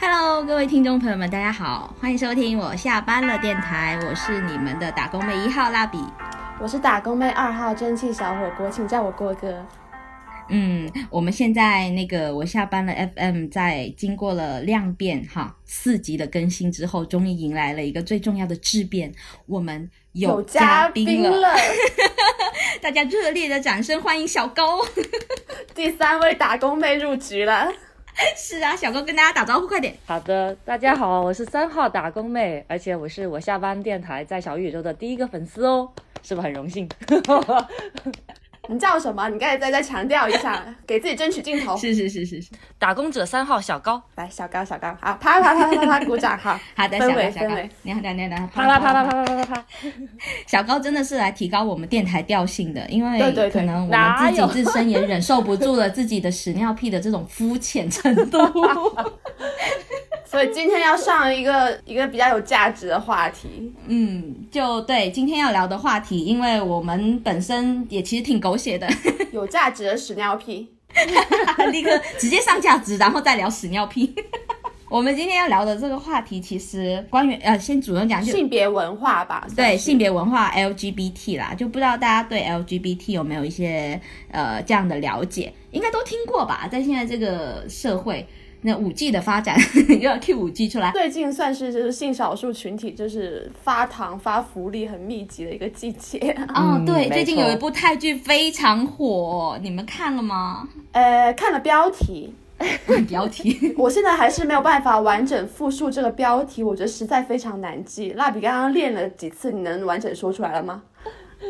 Hello，各位听众朋友们，大家好，欢迎收听我下班了电台，我是你们的打工妹一号蜡笔，我是打工妹二号蒸汽小火锅，请叫我郭哥。嗯，我们现在那个我下班了 FM 在经过了量变哈四级的更新之后，终于迎来了一个最重要的质变，我们有嘉宾了，大家热烈的掌声欢迎小高，第三位打工妹入局了。是啊，小哥跟大家打招呼，快点。好的，大家好，我是三号打工妹，而且我是我下班电台在小宇宙的第一个粉丝哦，是不是很荣幸？你叫什么？你刚才再再强调一下，给自己争取镜头。是是是是是，打工者三号小高，来小高小高，好，啪啪啪啪啪，鼓掌，好，好的，小高小高，你好，你好，你好，啪啪啪啪啪啪啪啦啪，小高真的是来提高我们电台调性的，因为可能我们自己自身也忍受不住了自己的屎尿屁的这种肤浅程度。所以今天要上一个一个比较有价值的话题，嗯，就对今天要聊的话题，因为我们本身也其实挺狗血的，有价值的屎尿屁，立刻直接上价值，然后再聊屎尿屁。我们今天要聊的这个话题，其实关于呃，先主动讲性别文化吧，对性别文化 LGBT 啦，就不知道大家对 LGBT 有没有一些呃这样的了解，应该都听过吧，在现在这个社会。那五 G 的发展 又要 Q 五 G 出来，最近算是就是性少数群体就是发糖发福利很密集的一个季节。哦，对，最近有一部泰剧非常火，你们看了吗？呃，看了标题，标题，我现在还是没有办法完整复述这个标题，我觉得实在非常难记。蜡笔刚刚练了几次，你能完整说出来了吗？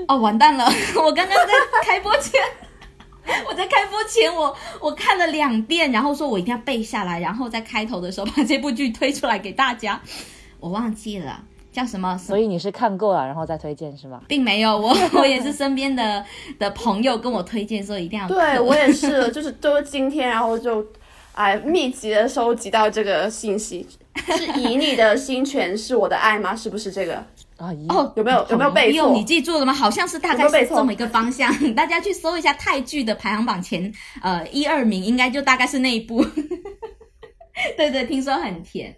哦，完蛋了，我刚刚在开播前。我在开播前，我我看了两遍，然后说我一定要背下来，然后在开头的时候把这部剧推出来给大家。我忘记了叫 什么，所以你是看过了然后再推荐是吗？并没有，我 我也是身边的的朋友跟我推荐说一定要。对我也是，就是都是今天，然后就哎密集的收集到这个信息，是以你的心诠释我的爱吗？是不是这个？哦，有没有有没有背错？你记住了吗？好像是大概是这么一个方向。大家去搜一下泰剧的排行榜前呃一二名，应该就大概是那一部。对对，听说很甜。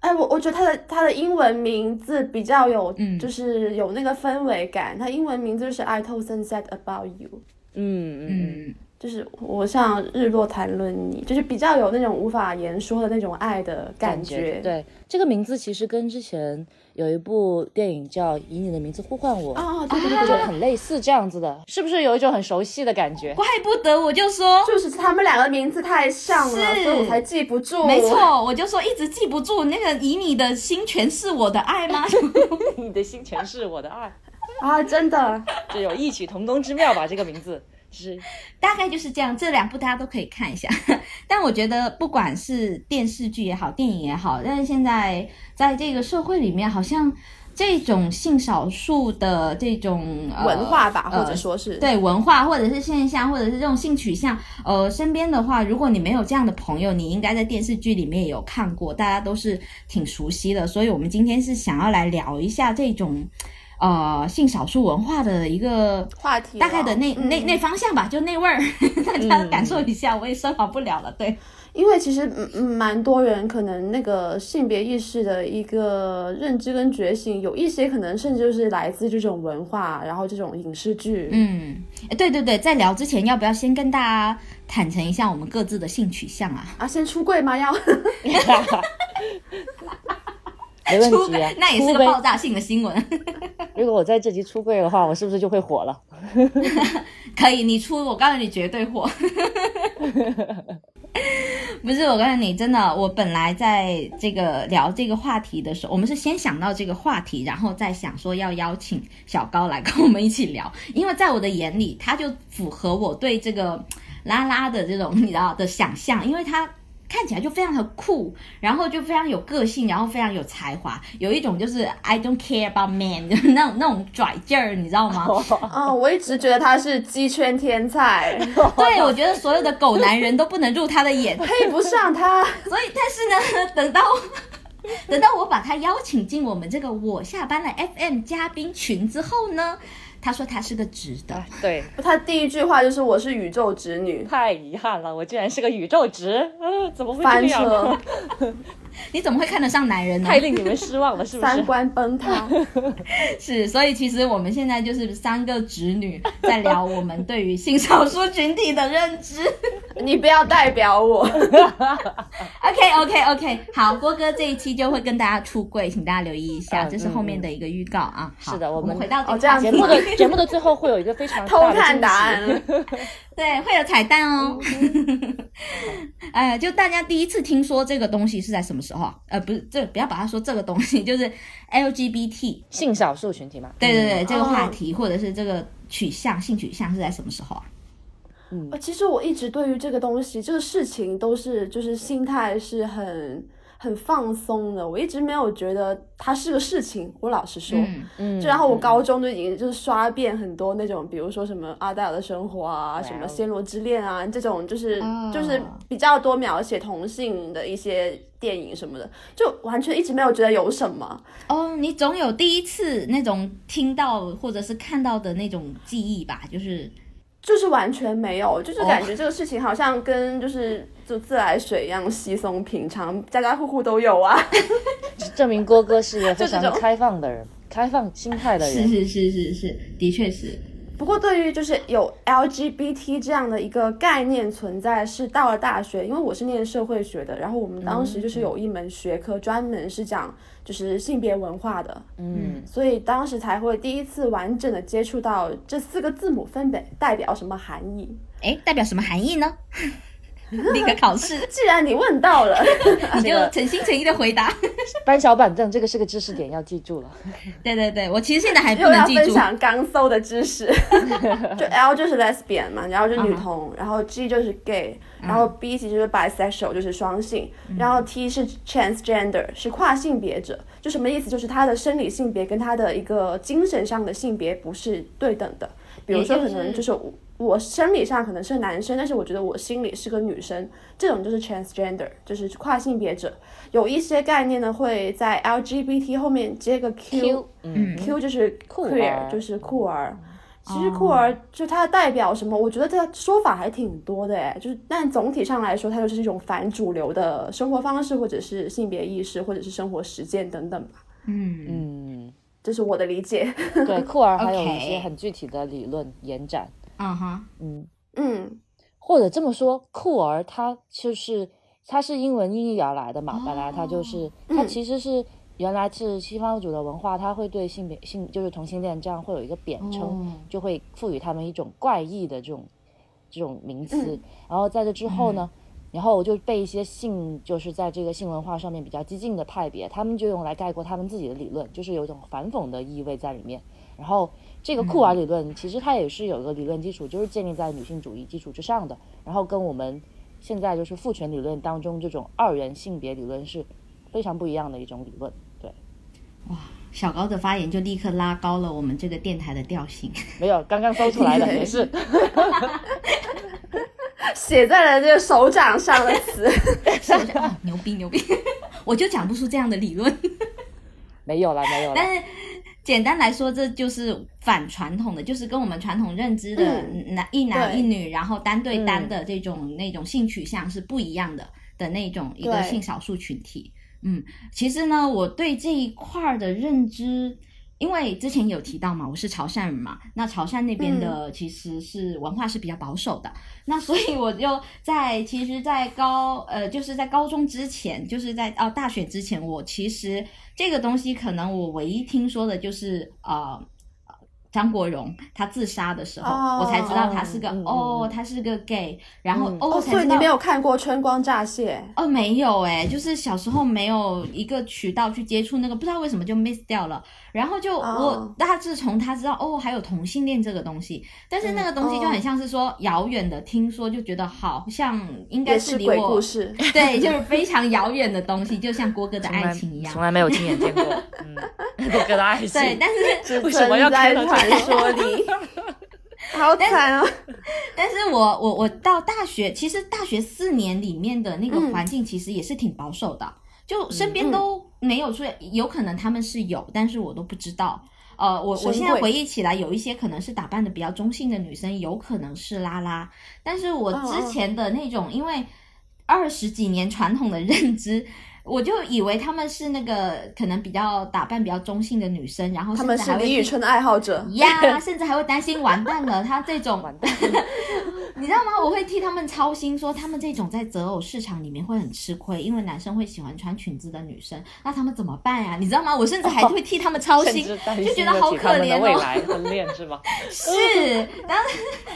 哎，我我觉得他的他的英文名字比较有，就是有那个氛围感。他英文名字就是 I told sunset about you。嗯嗯。就是我像日落谈论你，就是比较有那种无法言说的那种爱的感觉。对，这个名字其实跟之前有一部电影叫《以你的名字呼唤我》啊，对对对，就很类似这样子的，是不是有一种很熟悉的感觉？怪不得我就说，就是他们两个名字太像了，所以我才记不住。没错，我就说一直记不住那个“以你的心诠释我的爱”吗？你的心诠释我的爱啊，真的，这有异曲同工之妙吧？这个名字。是，大概就是这样。这两部大家都可以看一下。但我觉得，不管是电视剧也好，电影也好，但是现在在这个社会里面，好像这种性少数的这种文化吧，或者说是对文化，或者是现象，或者是这种性取向，呃，身边的话，如果你没有这样的朋友，你应该在电视剧里面也有看过，大家都是挺熟悉的。所以，我们今天是想要来聊一下这种。呃，性少数文化的一个话题，大概的那那那方向吧，就那味儿，大家感受一下，我也升华不了了。对，因为其实嗯蛮多人可能那个性别意识的一个认知跟觉醒，有一些可能甚至就是来自这种文化，然后这种影视剧。嗯，对对对，在聊之前，要不要先跟大家坦诚一下我们各自的性取向啊？啊，先出柜吗？要。没问题啊，那也是个爆炸性的新闻。如果我在这集出柜的话，我是不是就会火了？可以，你出，我告诉你绝对火。不是，我告诉你，真的，我本来在这个聊这个话题的时候，我们是先想到这个话题，然后再想说要邀请小高来跟我们一起聊，因为在我的眼里，他就符合我对这个拉拉的这种你知道的想象，因为他。看起来就非常的酷，然后就非常有个性，然后非常有才华，有一种就是 I don't care about man 那种那种拽劲儿，你知道吗？哦，我一直觉得他是鸡圈天才，对我觉得所有的狗男人都不能入他的眼，配不上他。所以，但是呢，等到等到我把他邀请进我们这个我下班了 FM 嘉宾群之后呢？他说他是个直的，对，他第一句话就是我是宇宙直女，太遗憾了，我居然是个宇宙直，嗯，怎么会翻这样 你怎么会看得上男人呢？太令你们失望了，是不是？三观崩塌。是，所以其实我们现在就是三个直女在聊我们对于性少数群体的认知。你不要代表我，OK OK OK，好，郭哥这一期就会跟大家出柜，请大家留意一下，嗯这是后面的一个预告啊。好是的我们我回到哦这样子节目的 节目的最后会有一个非常 偷看答案了。对，会有彩蛋哦。哎，就大家第一次听说这个东西是在什么时候啊？呃，不是，这不要把它说这个东西，就是 LGBT，性少数群体嘛。对对对，嗯这个话题或者是这个取向、性取向是在什么时候啊？嗯其实我一直对于这个东西、这个事情都是就是心态是很很放松的，我一直没有觉得它是个事情。我老实说，嗯，嗯，就然后我高中就已经就是刷遍很多那种，比如说什么阿黛尔的生活啊，什么暹罗之恋啊，这种就是、哦就是比较多描写同性的一些电影什么的，就完全一直没有觉得有什么。哦，你总有第一次那种听到或者是看到的那种记忆吧？就是就是完全没有，就是哦感觉这个事情好像跟就是就自来水一样稀松平常，家家户户都有啊。证明郭哥是一个非常开放的人，开放心态的人。是是是是是，的确是。不过对于就是有 LGBT 这样的一个概念存在，是到了大学，因为我是念社会学的，然后我们当时就是有一门学科专门是讲就是性别文化的，嗯，所以当时才会第一次完整的接触到这四个字母分别代表什么含义。哎，代表什么含义呢？立刻考试，既然你问到了，你就诚心诚意的回答。搬小板凳，这个是个知识点，要记住了。对对对，我其实现在还不又要分能记住。享刚搜的知识，就 L 就是 lesbian 嘛，然后就女同，然后 G 就是 gay，然后 B 其实就是 bisexual 就是双性，然后 T 是 transgender 是跨性别者，就什么意思？就是他的生理性别跟他的一个精神上的性别不是对等的，比如说可能就是能就是我。生理上可能是男生，但是我觉得我心里是个女生，这种就是 transgender，就是跨性别者。有一些概念呢会在 LGBT 后面接个 Q，嗯，Q 就是酷 queer，儿就是酷儿。其实酷儿就它代表什么？我觉得这个说法还挺多的哎，就是但总体上来说，它就是一种反主流的生活方式，或者是性别意识，或者是生活实践等等吧。嗯，嗯，这是我的理解。对，酷儿还有一些很具体的理论延展。嗯哼，嗯，嗯，或者这么说，酷儿它就是它是英文音译而来的嘛，本来它就是它嗯。其实是原来是西方主流文化，它会对性别性就是同性恋这样会有一个贬称，哦就会赋予他们一种怪异的这种这种名词。嗯。然后在这之后呢，然后我就被一些性就是在这个性文化上面比较激进的派别，他们就用来概括他们自己的理论，就是有一种反讽的意味在里面。然后这个酷儿理论其实它也是有一个理论基础，就是建立在女性主义基础之上的，然后跟我们现在就是父权理论当中这种二元性别理论是非常不一样的一种理论。对，哇小高的发言就立刻拉高了我们这个电台的调性。没有刚刚搜出来的，对没事。写在了这个手掌上的词。哦，牛逼牛逼，我就讲不出这样的理论。没有了，没有了。但是简单来说，这就是反传统的，就是跟我们传统认知的嗯男、一男一女，然后单对单的这种、那种性取向是不一样的的那种一个性少数群体。嗯，其实呢，我对这一块儿的认知。因为之前有提到嘛，我是潮汕人嘛，那潮汕那边的其实是文化是比较保守的，那所以我就在其实，在高呃就是在高中之前，就是在哦大学之前，我其实这个东西可能我唯一听说的就是呃。张国荣他自杀的时候哦我才知道他是个哦，嗯他是个 gay，然后嗯哦，哦，才知道所以你没有看过《春光乍泄》？哦，没有哎、就是小时候没有一个渠道去接触那个，不知道为什么就 miss 掉了。然后就哦我大致从他知道哦，还有同性恋这个东西，但是那个东西就很像是说遥远的听说，就觉得好像应该是鬼离我故事。对，就是非常遥远的东西，就像郭哥的爱情一样从。来没有亲眼见过。嗯，郭哥的爱情。对，但是为什么要存在说里，好惨哦！但是我我我到大学，其实大学四年里面的那个嗯环境其实也是挺保守的，就身边都没有说，有可能他们是有，但是我都不知道。呃，我我神现在回忆起来，有一些可能是打扮的比较中性的女生，有可能是拉拉，但是我嗯之前的那种，因为二十几年传统的认知。我就以为他们是那个可能比较打扮比较中性的女生，然后他们是李宇春的爱好者。呀，甚至还会担心完蛋了，他这种完蛋，你知道吗？我会替他们操心，说他们这种在择偶市场里面会很吃亏，因为男生会喜欢穿裙子的女生，那他们怎么办呀？你知道吗？我甚至还会替他们操心，就觉得好可怜哦。未来婚恋是吧？是，当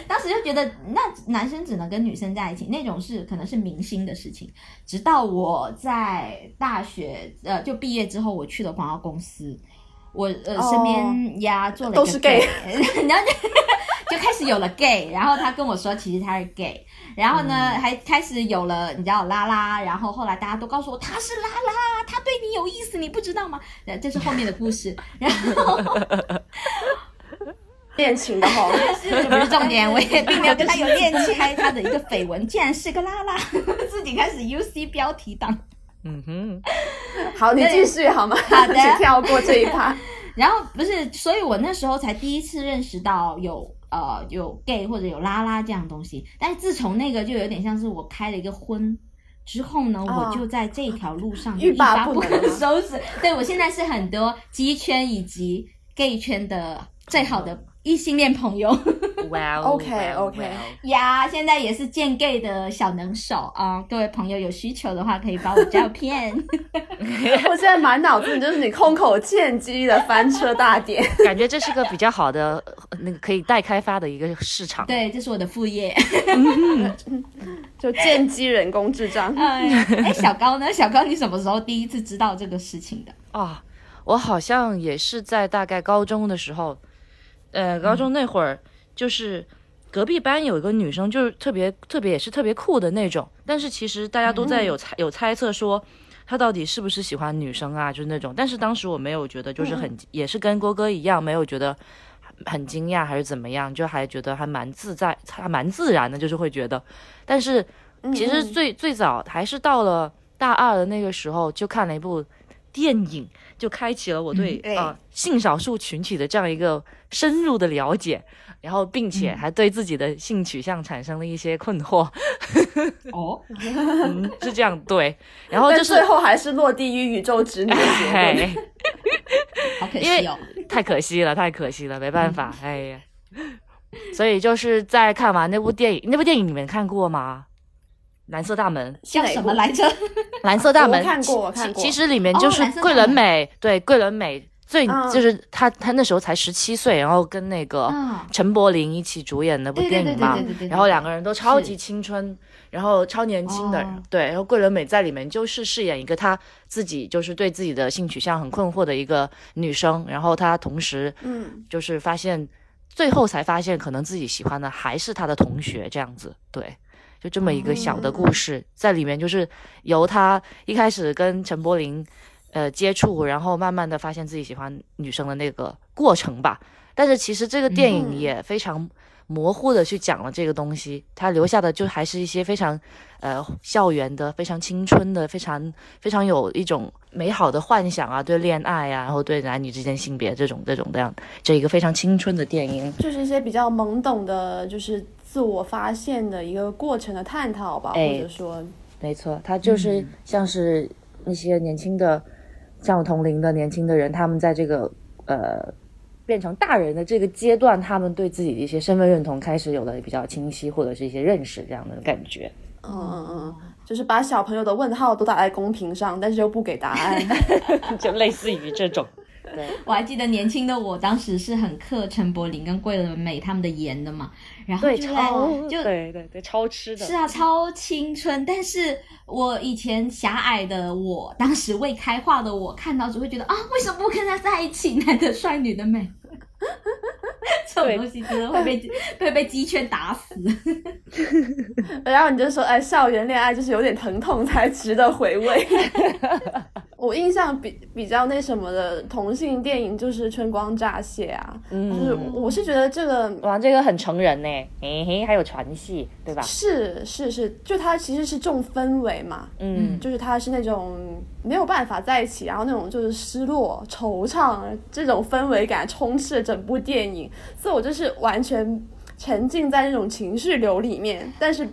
当时就觉得那男生只能跟女生在一起，那种是可能是明星的事情。直到我在大学呃就毕业之后，我去了广告公司，我呃、哦。身边呀做了都是 gay 然后就就开始有了 gay，然后他跟我说其实他是 gay，然后呢、还开始有了你知道拉拉，然后后来大家都告诉我他是拉拉，他对你有意思，你不知道吗？呃这是后面的故事，然后。恋情的哈，是这不是重点，我也并没有跟他有恋情，还他的一个绯闻。竟然是个拉拉，自己开始 UC 标题党。嗯哼，好，你继续好吗？好的请跳过这一趴。然后不是，所以我那时候才第一次认识到有呃有 gay 或者有拉拉这样东西。但是自从那个就有点像是我开了一个荤之后呢，哦我就在这条路上一发不可收拾。对我现在是很多鸡圈以及 gay 圈的最好的异性恋朋友。哇哦 OK，OK 呀，现在也是见 gay 的小能手啊、各位朋友有需求的话，可以把我照片。我现在满脑子就是你空口见鸡的翻车大典。感觉这是个比较好的呃那个可以待开发的一个市场。对，这是我的副业。就见鸡人工智障。哎，哎，小高呢？小高，你什么时候第一次知道这个事情的？啊，我好像也是在大概高中的时候，呃，高中那会儿就是隔壁班有一个女生，就是特别特别也是特别酷的那种，但是其实大家都在有猜、有猜测说。她到底是不是喜欢女生啊？就是那种，但是当时我没有觉得，就是很、也是跟郭哥一样，没有觉得很惊讶还是怎么样，就还觉得还蛮自在，还蛮自然的，就是会觉得。但是其实嗯最最早还是到了大二的那个时候，就看了一部电影，就开启了我对对啊、性少数群体的这样一个深入的了解，然后并且还对自己的性取向产生了一些困惑，哦，嗯，是这样对，然后就是最后还是落地于宇宙之女的结论。哎，好可惜哦。太可惜了，太可惜了，没办法，哎呀，所以就是在看完那部电影，那部电影你们看过吗？蓝色大门，叫什么来着？蓝色大门，我看过我其看过。其实里面就是桂纶门镁，对桂纶镁最、嗯。就是她，她那时候才十七岁，然后跟那个嗯。陈柏霖一起主演那部电影嘛。然后两个人都超级青春，然后超年轻的，哦。对，然后桂纶镁在里面就是饰演一个她自己就是对自己的性取向很困惑的一个女生，然后她同时嗯，就是发现，最后才发现可能自己喜欢的还是她的同学这样子，对，就这么一个小的故事，在里面就是由他一开始跟陈柏霖呃接触，然后慢慢的发现自己喜欢女生的那个过程吧。但是其实这个电影嗯也非常模糊的去讲了这个东西，它留下的就还是一些非常呃校园的、非常青春的、非常非常有一种美好的幻想啊，对恋爱啊，然后对男女之间性别这种这种这样这一个非常青春的电影。就是一些比较懵懂的，就是自我发现的一个过程的探讨吧，哎或者说，没错，他就是像是那些年轻的，像我同龄的年轻的人，他们在这个呃变成大人的这个阶段，他们对自己的一些身份认同开始有了比较清晰或者是一些认识这样的感觉。嗯嗯嗯，就是把小朋友的问号都打在公屏上，但是又不给答案。就类似于这种。对，我还记得年轻的我当时是很克陈柏霖跟桂纶镁他们的颜的嘛，然后对，就就对对对，超吃的。是啊，超青春。但是我以前狭隘的我，当时未开化的我，看到只会觉得啊，为什么不跟他在一起？男的帅，女的美。这种东西真的会被 会被鸡圈打死。然后你就说，哎，校园恋爱就是有点疼痛才值得回味。我印象比比较那什么的同性电影就是《春光乍泄》啊，就是我是觉得这个哇，这个很成人呢，嘿嘿，还有传戏，对吧？是是是，就它其实是重氛围嘛，嗯，就是他是那种没有办法在一起，然后那种就是失落、惆怅这种氛围感充斥了整部电影，所以我就是完全沉浸在那种情绪流里面，但是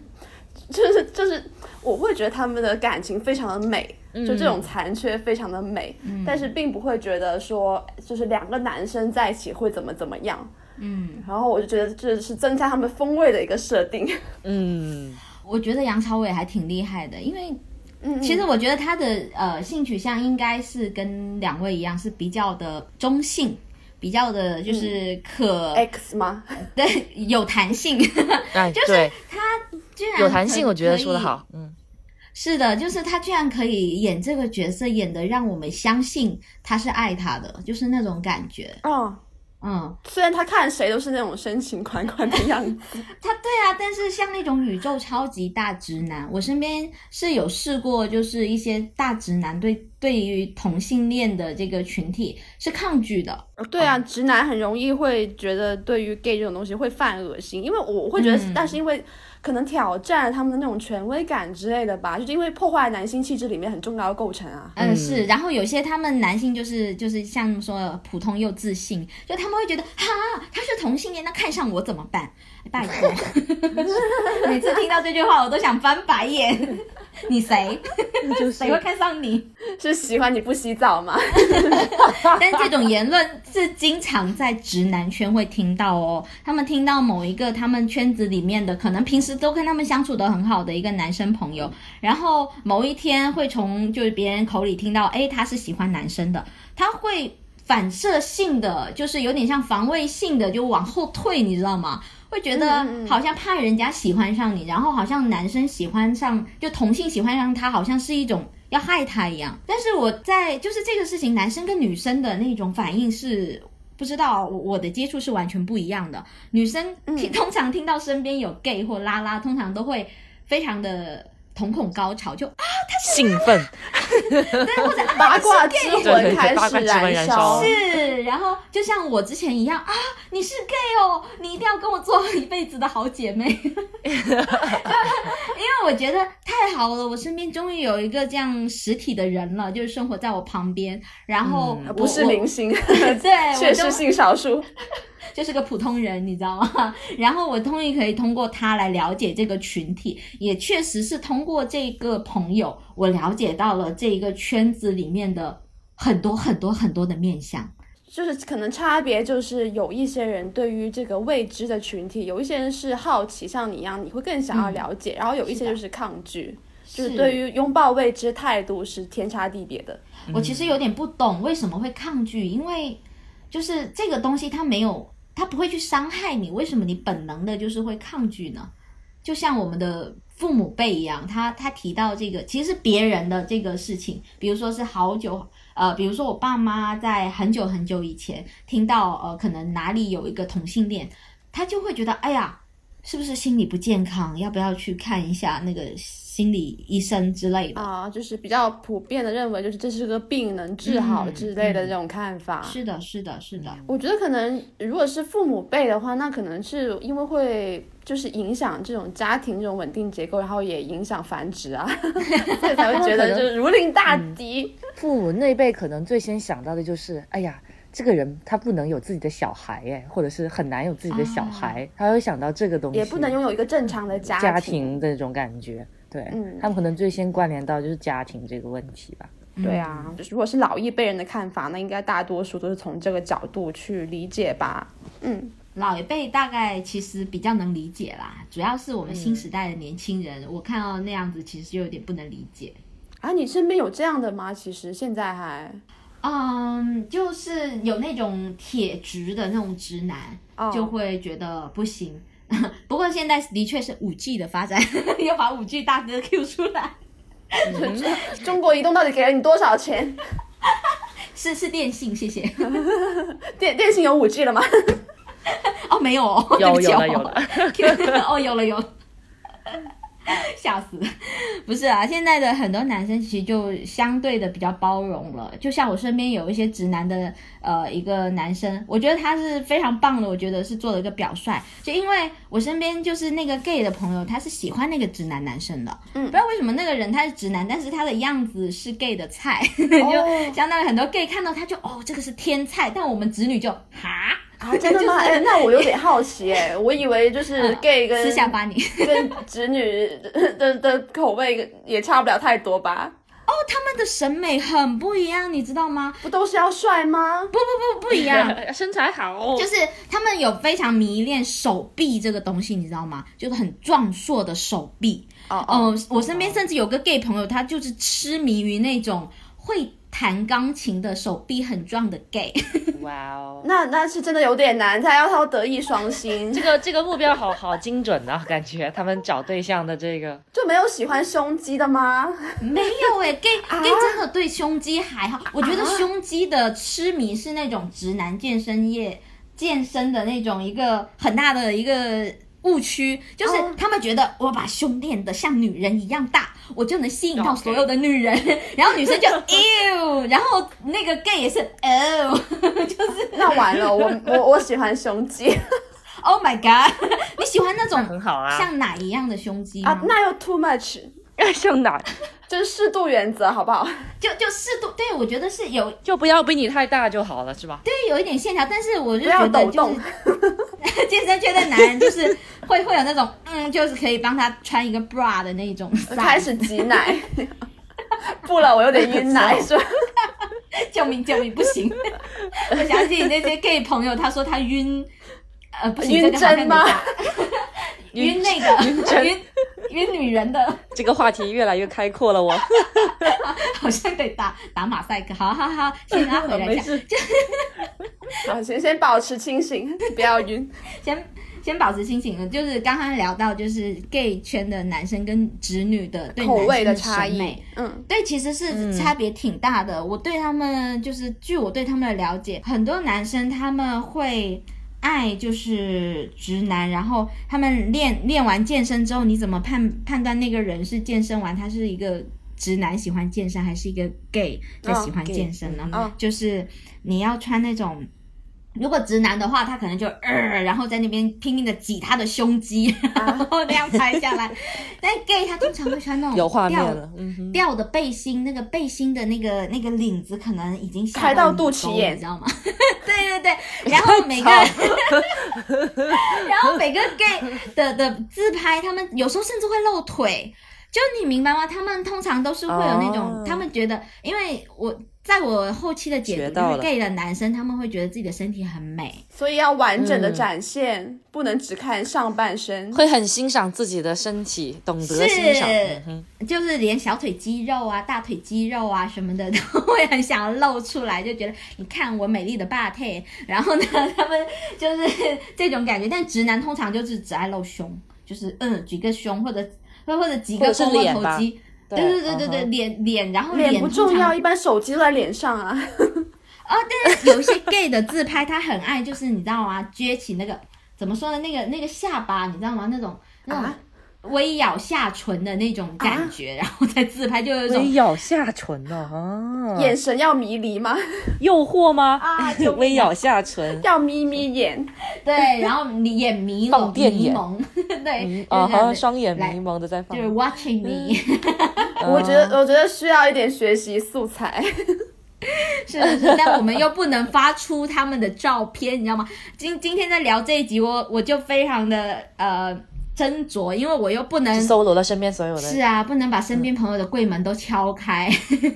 就是就是我会觉得他们的感情非常的美。就这种残缺非常的美，但是并不会觉得说就是两个男生在一起会怎么怎么样，嗯，然后我就觉得这是增加他们风味的一个设定，嗯，我觉得杨朝伟还挺厉害的，因为嗯，其实我觉得他的呃性取向应该是跟两位一样是比较的中性，比较的就是可、X 吗？对有弹性，哎，就是，他居然有弹性，我觉得说的好，嗯，是的，就是他居然可以演这个角色，演的让我们相信他是爱他的，就是那种感觉。哦，嗯，虽然他看谁都是那种深情款款的样子，他对啊，但是像那种宇宙超级大直男，我身边是有试过，就是一些大直男对对于同性恋的这个群体是抗拒的。对啊，直男很容易会觉得对于 gay 这种东西会犯恶心，因为我会觉得，嗯。但是因为可能挑战了他们的那种权威感之类的吧，就是因为破坏男性气质里面很重要的构成啊。嗯，是，然后有些他们男性就是就是像说普通又自信，就他们会觉得哈，他是同性恋，那看上我怎么办？拜托，每次听到这句话我都想翻白眼。你谁？就是谁会看上你？是喜欢你不洗澡吗？但这种言论是经常在直男圈会听到哦。他们听到某一个他们圈子里面的，可能平时都跟他们相处的很好的一个男生朋友，然后某一天会从就是别人口里听到，哎，他是喜欢男生的，他会反射性的，就是有点像防卫性的，就往后退，你知道吗？会觉得好像怕人家喜欢上你，然后好像男生喜欢上，就同性喜欢上他，好像是一种要害他一样。但是我在就是这个事情，男生跟女生的那种反应是不知道，我我的接触是完全不一样的。女生听、通常听到身边有 gay 或拉拉，通常都会非常的瞳孔高潮，就啊，他是兴奋，对，或者啊八卦之魂开始燃烧烧。是，然后就像我之前一样啊，你是 gay 哦，你一定要跟我做一辈子的好姐妹，因为我觉得太好了，我身边终于有一个这样实体的人了，就是生活在我旁边，然后嗯不是我明星，对，确实性少数。就是个普通人，你知道吗？然后我终于可以通过他来了解这个群体，也确实是通过这个朋友，我了解到了这一个圈子里面的很多很多很多的面相。就是可能差别就是有一些人对于这个未知的群体，有一些人是好奇，像你一样，你会更想要了解，然后有一些就是抗拒，就是对于拥抱未知态度是天差地别的。我其实有点不懂为什么会抗拒，因为就是这个东西它没有，它不会去伤害你，为什么你本能的就是会抗拒呢？就像我们的父母辈一样，他他提到这个其实是别人的这个事情，比如说是好久呃，比如说我爸妈在很久很久以前听到呃，可能哪里有一个同性恋，他就会觉得哎呀，是不是心理不健康？要不要去看一下那个心理医生之类的？啊，就是比较普遍的认为，就是这是个病能治好嗯之类的这种看法。是的，是的，是的。我觉得可能如果是父母辈的话，那可能是因为会就是影响这种家庭这种稳定结构，然后也影响繁殖啊，所以才会觉得就是如临大敌。父母那辈可能最先想到的就是，哎呀，这个人他不能有自己的小孩哎，或者是很难有自己的小孩，他会想到这个东西，也不能拥有一个正常的家家庭。庭的那种感觉。对、嗯他们可能最先关联到就是家庭这个问题吧。对啊，就如果是老一辈人的看法，那应该大多数都是从这个角度去理解吧。嗯，老一辈大概其实比较能理解啦，主要是我们新时代的年轻人，我看到那样子其实就有点不能理解。啊，你身边有这样的吗？其实现在还嗯，就是有那种铁直的那种直男，哦就会觉得不行。不过现在的确是五 G 的发展，又把五 G 大哥 Q 出来，中国移动到底给了你多少钱？是是电信，谢谢。电电信有五 G 了吗？哦，没有哦，有对不起哦有了有了，哦，有了有了，吓死！不是啊，现在的很多男生其实就相对的比较包容了。就像我身边有一些直男的呃一个男生，我觉得他是非常棒的，我觉得是做了一个表率。就因为我身边就是那个 gay 的朋友，他是喜欢那个直男男生的，嗯，不知道为什么那个人他是直男，但是他的样子是 gay 的菜，就相当于很多 gay 看到他就哦这个是天菜，但我们直女就哈。啊，真的吗？哎，那我有点好奇哎，我以为就是 gay 跟私下把你 跟直女的的口味也差不了太多吧？哦，他们的审美很不一样，你知道吗？不都是要帅吗？不不不不一样，身材好，就是他们有非常迷恋手臂这个东西，你知道吗？就是很壮硕的手臂。哦哦，我身边甚至有个 gay 朋友，他就是痴迷于那种会。弹钢琴的手臂很壮的 gay，哇哦，那那是真的有点难，他要他德艺双馨。这个这个目标好好精准啊，感觉他们找对象的这个就没有喜欢胸肌的吗？没有哎，gay gay 真的对胸肌还好，我觉得胸肌的痴迷是那种直男健身业健身的那种一个很大的一个。误区就是他们觉得我把胸练得像女人一样大，我就能吸引到所有的女人，然后女生就 ew，然后那个 gay 也是 ew，就是那完了，我我我喜欢胸肌，Oh my god，你喜欢那种很好啊，像奶一样的胸肌啊？那又 too much。像哪？就是适度原则，好不好？就就适度，对我觉得是有，就不要比你太大就好了，是吧？对，有一点线条，但是我就觉得就是健身圈的男人就是会会有那种，嗯，就是可以帮他穿一个 bra 的那种。开始挤奶，不了，我有点晕奶，是吧？救命救命，不行！我相信那些 gay 朋友，他说他晕，呃，不晕针吗？晕那个晕晕女人的 这个话题越来越开阔了，我 好像得打打马赛克，好好好，先拉回来一下，就好先先保持清醒，不要晕，先先保持清醒。就是刚刚聊到，就是 gay 圈的男生跟直女的对口味的差异，嗯，对，其实是差别挺大的。我对他们就是，据我对他们的了解，很多男生他们会。爱就是直男，然后他们练练完健身之后，你怎么判判断那个人是健身完他是一个直男喜欢健身，还是一个 gay 在喜欢健身呢？就是你要穿那种。如果直男的话，他可能就呃，然后在那边拼命的挤他的胸肌，然后那样拍下来。但 gay 他通常会穿那种有画面了，吊的背心，那个背心的那个那个领子可能已经开到肚脐眼，你知道吗？对对对，然后每个，然后每个 gay 的的自拍，他们有时候甚至会露腿，就你明白吗？他们通常都是会有那种，他们觉得，因为我。在我后期的解读，就是 gay 的男生他们会觉得自己的身体很美，所以要完整的展现，不能只看上半身，会很欣赏自己的身体，懂得欣赏，就是连小腿肌肉啊、大腿肌肉啊什么的都会很想要露出来，就觉得你看我美丽的 body，然后呢，他们就是这种感觉。但直男通常就是只爱露胸，就是嗯，举个胸或者或者几个肱二头肌。对对对对对，脸脸，然后脸不重要，一般手机都在脸上啊。哦，但是有些 gay 的自拍，他很爱，就是你知道吗？撅起那个怎么说呢？那个那个下巴，你知道吗？那种那种。微咬下唇的那种感觉，然后再自拍，就有一种微咬下唇哦，眼神要迷离吗？诱惑吗？啊，微咬下唇，要眯眯眼，对，然后你眼。迷蒙，迷蒙，对，啊，好像双眼迷蒙的在放，就是 watching me。我觉得，我觉得需要一点学习素材，是是是，但我们又不能发出他们的照片，你知道吗？今今天在聊这一集，我我就非常的呃。斟酌，因为我又不能搜罗了身边所有的，是啊，不能把身边朋友的柜门都敲开，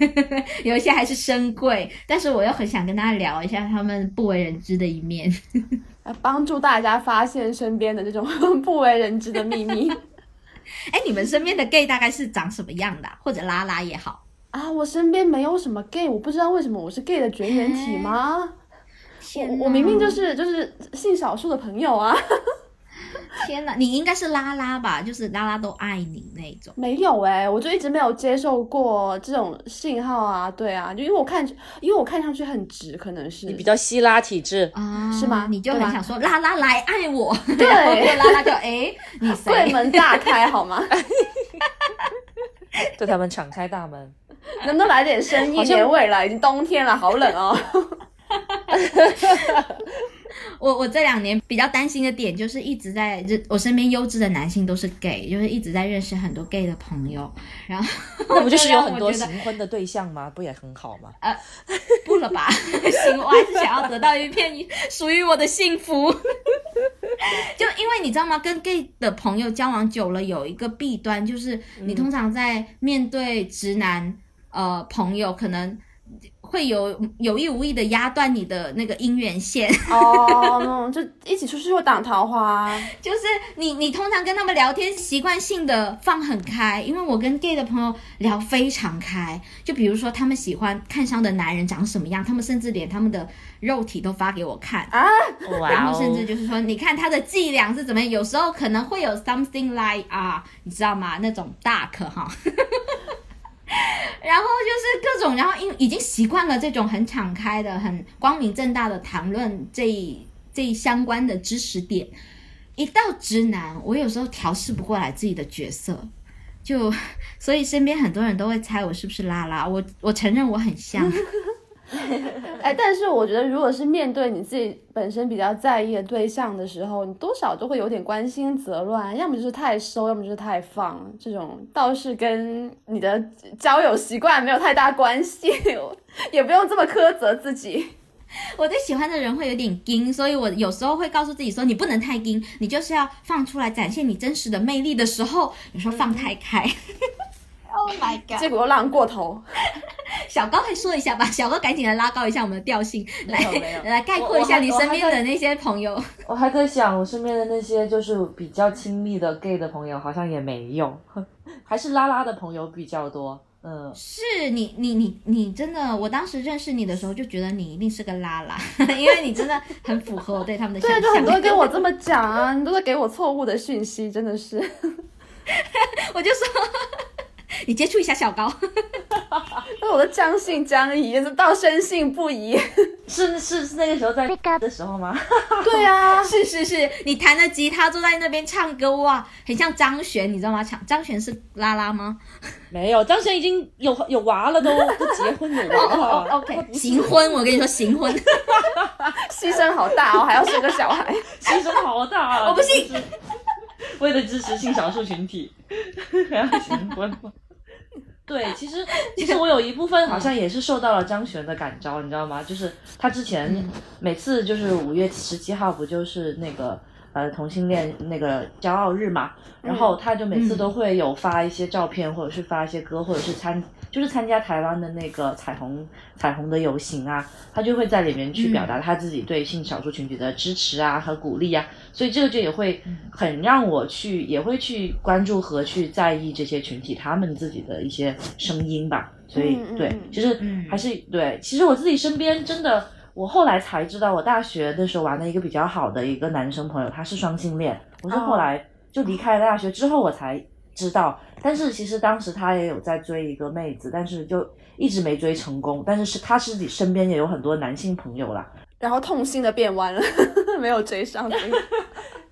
有一些还是深柜，但是我又很想跟大家聊一下他们不为人知的一面，帮助大家发现身边的这种 不为人知的秘密。哎，你们身边的 gay 大概是长什么样的？或者拉拉也好啊，我身边没有什么 gay，我不知道为什么我是 gay 的绝缘体吗？我我明明就是就是性少数的朋友啊。天哪，你应该是拉拉吧？就是拉拉都爱你那种。没有哎，我就一直没有接受过这种信号啊。对啊，就因为我看，因为我看上去很直，可能是你比较希拉体质啊，是吗？你就很想说拉拉来爱我，对，拉拉就哎，你柜门大开好吗？对他们敞开大门。能不能来点生意好像年味了？已经冬天了，好冷哦。我我这两年比较担心的点就是一直在认我身边优质的男性都是 gay，就是一直在认识很多 gay 的朋友，然后 那不就是有很多让我觉得行婚的对象吗？不也很好吗？呃不了吧？行，我还是想要得到一片属于我的幸福。就因为你知道吗？跟 gay 的朋友交往久了，有一个弊端就是，你通常在面对直男呃朋友，可能会有有意无意的压断你的那个姻缘线。哦，就一起出去会挡桃花。就是你，你通常跟他们聊天，习惯性的放很开，因为我跟 gay 的朋友聊非常开。就比如说，他们喜欢看上的男人长什么样，他们甚至连他们的肉体都发给我看，啊，然后甚至就是说，你看他的伎俩是怎么样，有时候可能会有 something like 啊，你知道吗？那种 dark 哈。然后就是各种，然后因已经习惯了这种很敞开的、很光明正大的谈论这这相关的知识点，一到直男，我有时候调试不过来自己的角色，就所以身边很多人都会猜我是不是拉拉，我我承认我很像，哎，但是我觉得，如果是面对你自己本身比较在意的对象的时候，你多少都会有点关心则乱，要么就是太收，要么就是太放，这种倒是跟你的交友习惯没有太大关系，也不用这么苛责自己。我对喜欢的人会有点硬，所以我有时候会告诉自己说，你不能太硬，你就是要放出来展现你真实的魅力的时候，有时候放太开。Oh my god！结果又浪过头，小高快说一下吧，小高 赶紧来拉高一下我们的调性，来 来概括一下你身边的那些朋友。我还在想，我身边的那些就是比较亲密的 gay 的朋友，好像也没有，还是拉拉的朋友比较多。嗯，是你你你你真的，我当时认识你的时候就觉得你一定是个拉拉，因为你真的很符合我对他们的想对啊，象。就很多人跟我这么讲啊，你都在给我错误的讯息，真的是。我就说，你接触一下小高。那我都将信将疑，到深信不疑。是是是那个时候在的时候吗？对啊，是是是，你弹着吉他坐在那边唱歌，哇，很像张悬，你知道吗？张张悬是拉拉吗？没有，张悬已经有有娃了都，都结婚有娃了。OK，行婚，我跟你说行婚，牺牲好大哦，还要生个小孩。牺牲好大啊！我不信 为了支持性少数群体，还要行婚吗？对，其实 其实我有一部分好像也是受到了张悬的感召，你知道吗？就是他之前每次就是五月十七号不就是那个呃同性恋那个骄傲日嘛，然后他就每次都会有发一些照片，或者是发一些歌，或者是参就是参加台湾的那个彩虹彩虹的游行啊，他就会在里面去表达他自己对性少数群体的支持啊和鼓励啊，所以这个就也会很让我去，也会去关注和去在意这些群体他们自己的一些声音吧。所以对嗯，其实还是对，其实我自己身边真的，我后来才知道，我大学的时候玩的一个比较好的一个男生朋友，他是双性恋，我是后来就离开了大学之后我才知道，但是其实当时他也有在追一个妹子，但是就一直没追成功，但是是他自己身边也有很多男性朋友啦，然后痛心的变弯了，没有追上。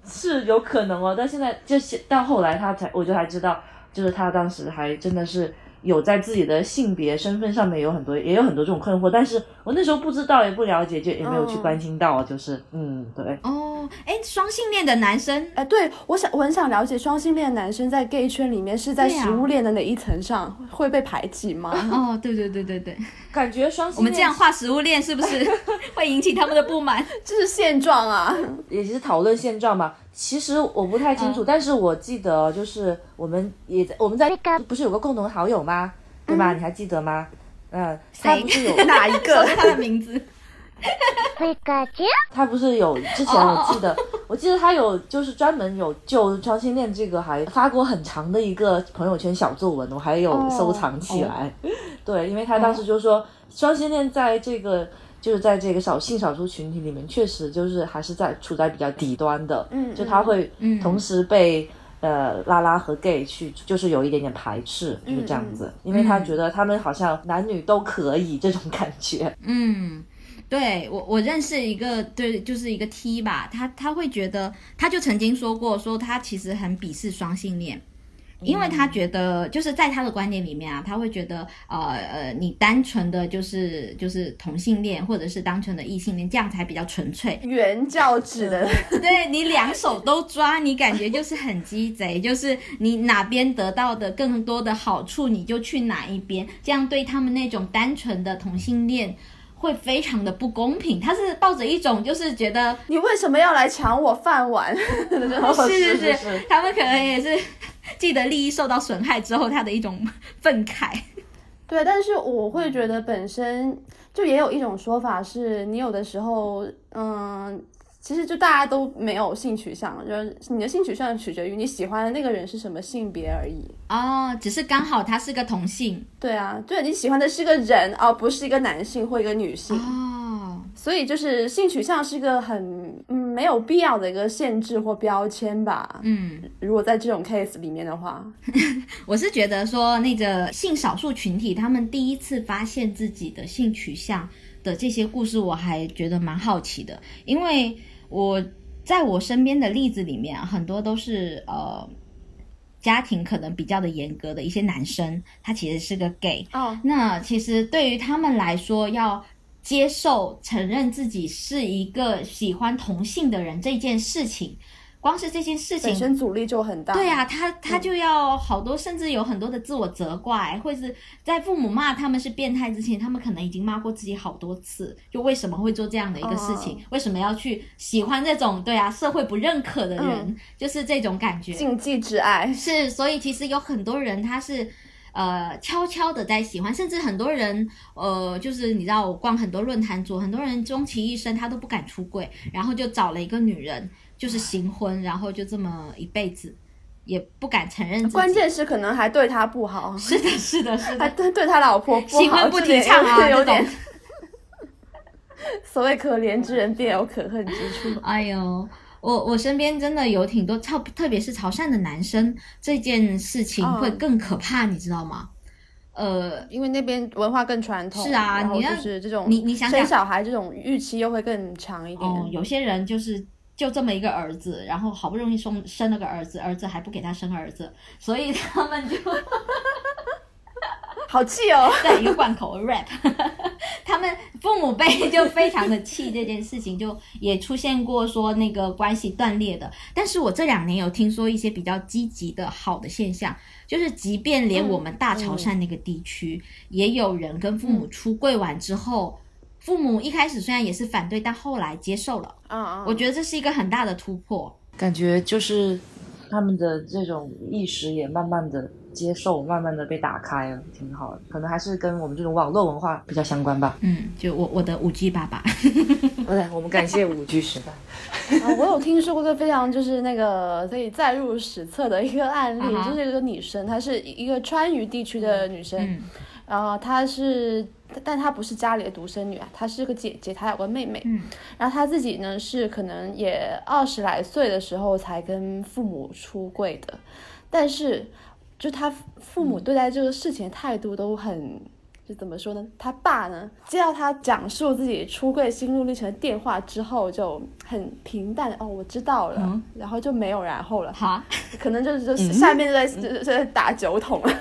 是有可能哦，但现在就是到后来他才，我就才知道，就是他当时还真的是有在自己的性别身份上面有很多也有很多这种困惑，但是我那时候不知道也不了解，就也没有去嗯关心到，就是嗯对。哦，哎，双性恋的男生，哎，对我想我很想了解双性恋男生在 gay 圈里面是在食物链的哪一层上会被排挤吗？哦，对对对对对，感觉双性我们这样画食物链是不是 会引起他们的不满？这是现状啊！也是讨论现状嘛。其实我不太清楚，但是我记得就是我们也在我们在不是有个共同好友吗？对吧？你还记得吗？嗯，他不是有哪一个？他的名字。他不是有之前我记得，我记得他有就是专门有就双性恋这个还发过很长的一个朋友圈小作文，我还有收藏起来。对，因为他当时就说双性恋在这个就是在这个少性少数群体里面，确实就是还是在处在比较底端的，嗯就他会嗯同时被。呃，拉拉和 gay 去就是有一点点排斥，就是这样子，因为他觉得他们好像男女都可以这种感觉。嗯，对我我认识一个，对，就是一个 T 吧，他他会觉得，他就曾经说过，说他其实很鄙视双性恋，因为他觉得就是在他的观点里面啊，他会觉得呃呃，你单纯的就是就是同性恋或者是单纯的异性恋，这样才比较纯粹。原教旨的，对你两手都抓，你感觉就是很鸡贼，就是你哪边得到的更多的好处，你就去哪一边，这样对他们那种单纯的同性恋会非常的不公平。他是抱着一种就是觉得你为什么要来抢我饭碗？是是是，他们可能也是 既得利益受到损害之后，他的一种愤慨。对，但是我会觉得本身就也有一种说法是，你有的时候，嗯，其实就大家都没有性取向，就是你的性取向取决于你喜欢的那个人是什么性别而已。哦，只是刚好他是个同性。对啊，对你喜欢的是个人，而不是一个男性或一个女性。哦，所以就是性取向是一个很嗯没有必要的一个限制或标签吧。嗯，如果在这种 case 里面的话，我是觉得说那个性少数群体他们第一次发现自己的性取向的这些故事，我还觉得蛮好奇的，因为我在我身边的例子里面啊，很多都是呃。家庭可能比较的严格的一些男生，他其实是个 gay，哦，那其实对于他们来说，要接受承认自己是一个喜欢同性的人这件事情，光是这件事情本身阻力就很大。对啊，他他就要好多，甚至有很多的自我责怪，或是在父母骂他们是变态之前，他们可能已经骂过自己好多次，就为什么会做这样的一个事情？为什么要去喜欢这种对啊社会不认可的人？就是这种感觉。禁忌之爱是，所以其实有很多人他是。呃，悄悄的在喜欢，甚至很多人，呃，就是你知道，我逛很多论坛组，很多人终其一生他都不敢出柜，然后就找了一个女人，就是行婚，然后就这么一辈子，也不敢承认。关键是可能还对他不好。是的，是的，是的，还对对他老婆不好，新婚不提倡啊，有点。所谓可怜之人必有可恨之处。哎呦。我我身边真的有挺多超，特别是潮汕的男生，这件事情会更可怕，你知道吗？呃，因为那边文化更传统，是啊，你就是这种你你想生小孩这种预期又会更长一点。哦，有些人就是就这么一个儿子，然后好不容易生生了个儿子，儿子还不给他生儿子，所以他们就。好气哦！对，一个罐口 rap，他们父母辈就非常的气这件事情，就也出现过说那个关系断裂的。但是我这两年有听说一些比较积极的好的现象，就是即便连我们大潮汕那个地区，也有人跟父母出柜完之后，父母一开始虽然也是反对，但后来接受了。嗯嗯，我觉得这是一个很大的突破，感觉就是他们的这种意识也慢慢的。接受慢慢的被打开了，挺好的，可能还是跟我们这种网络文化比较相关吧。嗯，就我我的五 G 爸爸，对，我们感谢五 G 时代。啊，我有听说过一个非常就是那个可以载入史册的一个案例，就是一个女生，她是一个川渝地区的女生，然后她是，但她不是家里的独生女啊，她是个姐姐，她有个妹妹，嗯，然后她自己呢是可能也二十来岁的时候才跟父母出柜的，但是。就他父母对待这个事情态度都很，就怎么说呢？他爸呢接到他讲述自己出柜心路历程的电话之后，就很平淡哦，我知道了，然后就没有然后了。哈，可能就是就是下面就在就在打酒桶了，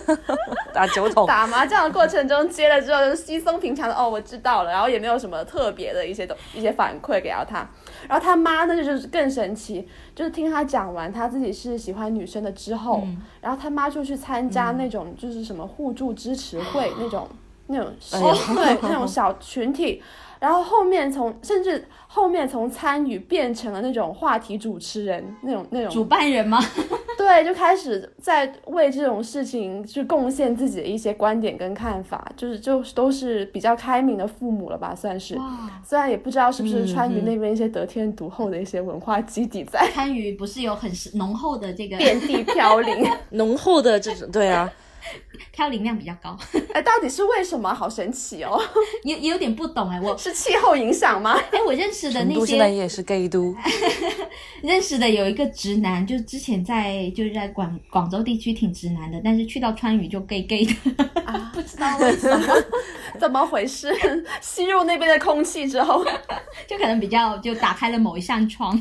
打酒桶，打麻将的过程中接了之后就稀松平常的哦，我知道了，然后也没有什么特别的一些东一些反馈给到他。然后他妈呢，就是更神奇，就是听他讲完他自己是喜欢女生的之后，然后他妈就去参加那种就是什么互助支持会 那种那种对那种小群体。然后后面从甚至后面从参与变成了那种话题主持人那种那种主办人吗？对，就开始在为这种事情去贡献自己的一些观点跟看法，就是就都是比较开明的父母了吧，算是。虽然也不知道是不是川渝那边一些得天独厚的一些文化基底在。川渝不是有很浓厚的这个遍地飘零 浓厚的这种对啊。飘零量比较高，哎，到底是为什么？好神奇哦，也也有点不懂哎，我 是气候影响吗？哎，我认识的那些，现在也是 gay 都，认识的有一个直男，就之前在就是在广广州地区挺直男的，但是去到川渝就 gay gay 的啊，不知道为什么，怎么回事？吸入那边的空气之后，就可能比较就打开了某一扇窗。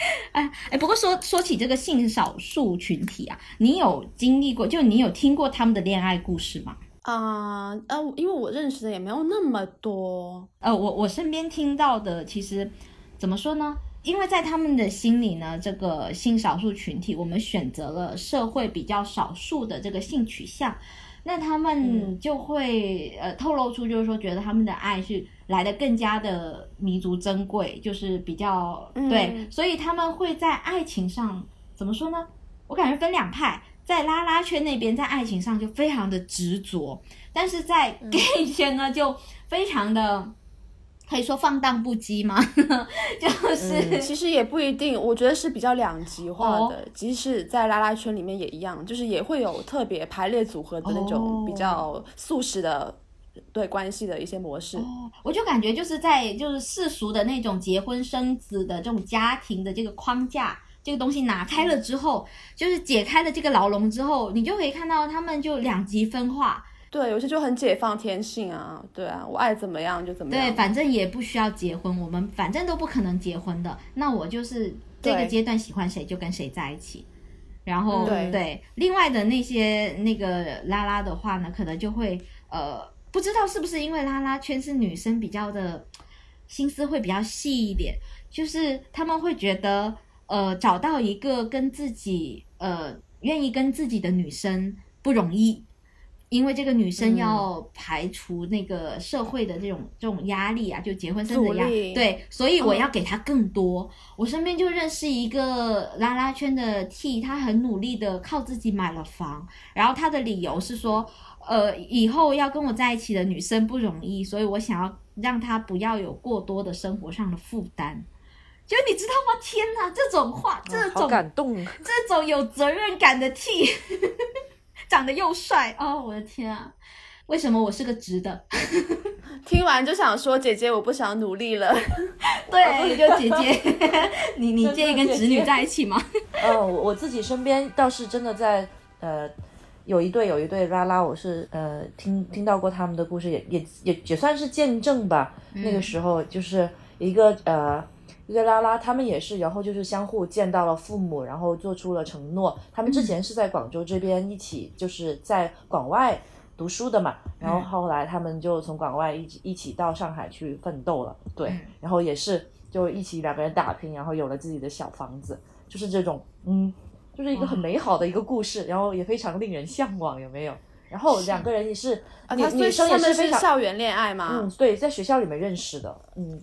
哎哎，不过说说起这个性少数群体啊，你有经历过，就你有听过他们的恋爱故事吗？啊呃，因为我认识的也没有那么多。呃，我我身边听到的，其实怎么说呢？因为在他们的心里呢，这个性少数群体，我们选择了社会比较少数的这个性取向，那他们就会呃透露出，就是说觉得他们的爱是来的更加的弥足珍贵，就是比较对，所以他们会在爱情上怎么说呢？我感觉分两派，在拉拉圈那边，在爱情上就非常的执着，但是在 gay 圈呢，就非常的。可以说放荡不羁吗？就是其实也不一定，我觉得是比较两极化的。即使在拉拉圈里面也一样，就是也会有特别排列组合的那种比较素食的对关系的一些模式。我就感觉就是在就是世俗的那种结婚生子的这种家庭的这个框架，这个东西拿开了之后，就是解开了这个牢笼之后，你就可以看到他们就两极分化。对，有些就很解放天性啊，对啊，我爱怎么样就怎么样。对，反正也不需要结婚，我们反正都不可能结婚的。那我就是这个阶段喜欢谁就跟谁在一起。然后对，另外的那些那个拉拉的话呢，可能就会呃，不知道是不是因为拉拉圈是女生比较的心思会比较细一点，就是他们会觉得呃，找到一个跟自己呃愿意跟自己的女生不容易。因为这个女生要排除那个社会的这种这种压力啊，就结婚生子压力，对，所以我要给她更多。我身边就认识一个拉拉圈的 T，他很努力的靠自己买了房，然后他的理由是说，呃，以后要跟我在一起的女生不容易，所以我想要让她不要有过多的生活上的负担。就你知道吗？天哪，这种话，这种感动，这种有责任感的 T。长得又帅哦！我的天啊，为什么我是个直的？听完就想说姐姐，我不想努力了。对，就姐姐，你你介意跟直女在一起吗？嗯，我我自己身边倒是真的在呃，有一对有一对拉拉，我是呃听听到过他们的故事，也也也也算是见证吧。那个时候就是一个呃。一个拉拉，他们也是，然后就是相互见到了父母，然后做出了承诺。他们之前是在广州这边一起，就是在广外读书的嘛。然后后来他们就从广外一起一起到上海去奋斗了。对，然后也是就一起两个人打拼，然后有了自己的小房子，就是这种，嗯，就是一个很美好的一个故事，然后也非常令人向往，有没有？然后两个人也是，女女生也是非常校园恋爱嘛。嗯，对，在学校里面认识的，嗯，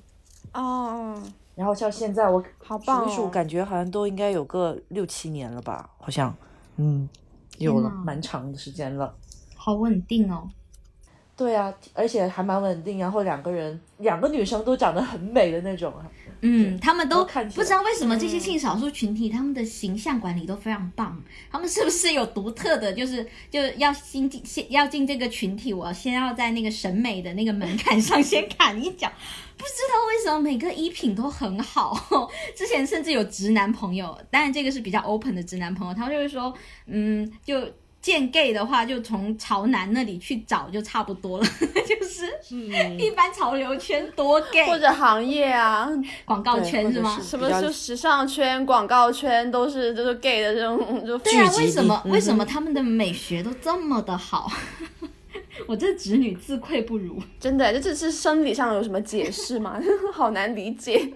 哦。然后像现在我好棒，数感觉好像都应该有个六七年了吧，好像，嗯，有了蛮长的时间了，好稳定哦。对啊，而且还蛮稳定，然后两个人，两个女生都长得很美的那种。嗯，他们都不知道为什么这些性少数群体他们的形象管理都非常棒，他们是不是有独特的，就是就要新进先要进这个群体，我先要在那个审美的那个门槛上先砍一脚。不知道为什么每个衣品都很好，之前甚至有直男朋友，当然这个是比较 open 的直男朋友，他们就会说，嗯，就。见 gay 的话，就从潮男那里去找就差不多了，就是一般潮流圈多 gay，或者行业啊，广告圈是吗？什么就时尚圈、广告圈都是就是 gay 的这种就对啊，为什么为什么他们的美学都这么的好？我这直女自愧不如，真的，这这是生理上有什么解释吗？好难理解。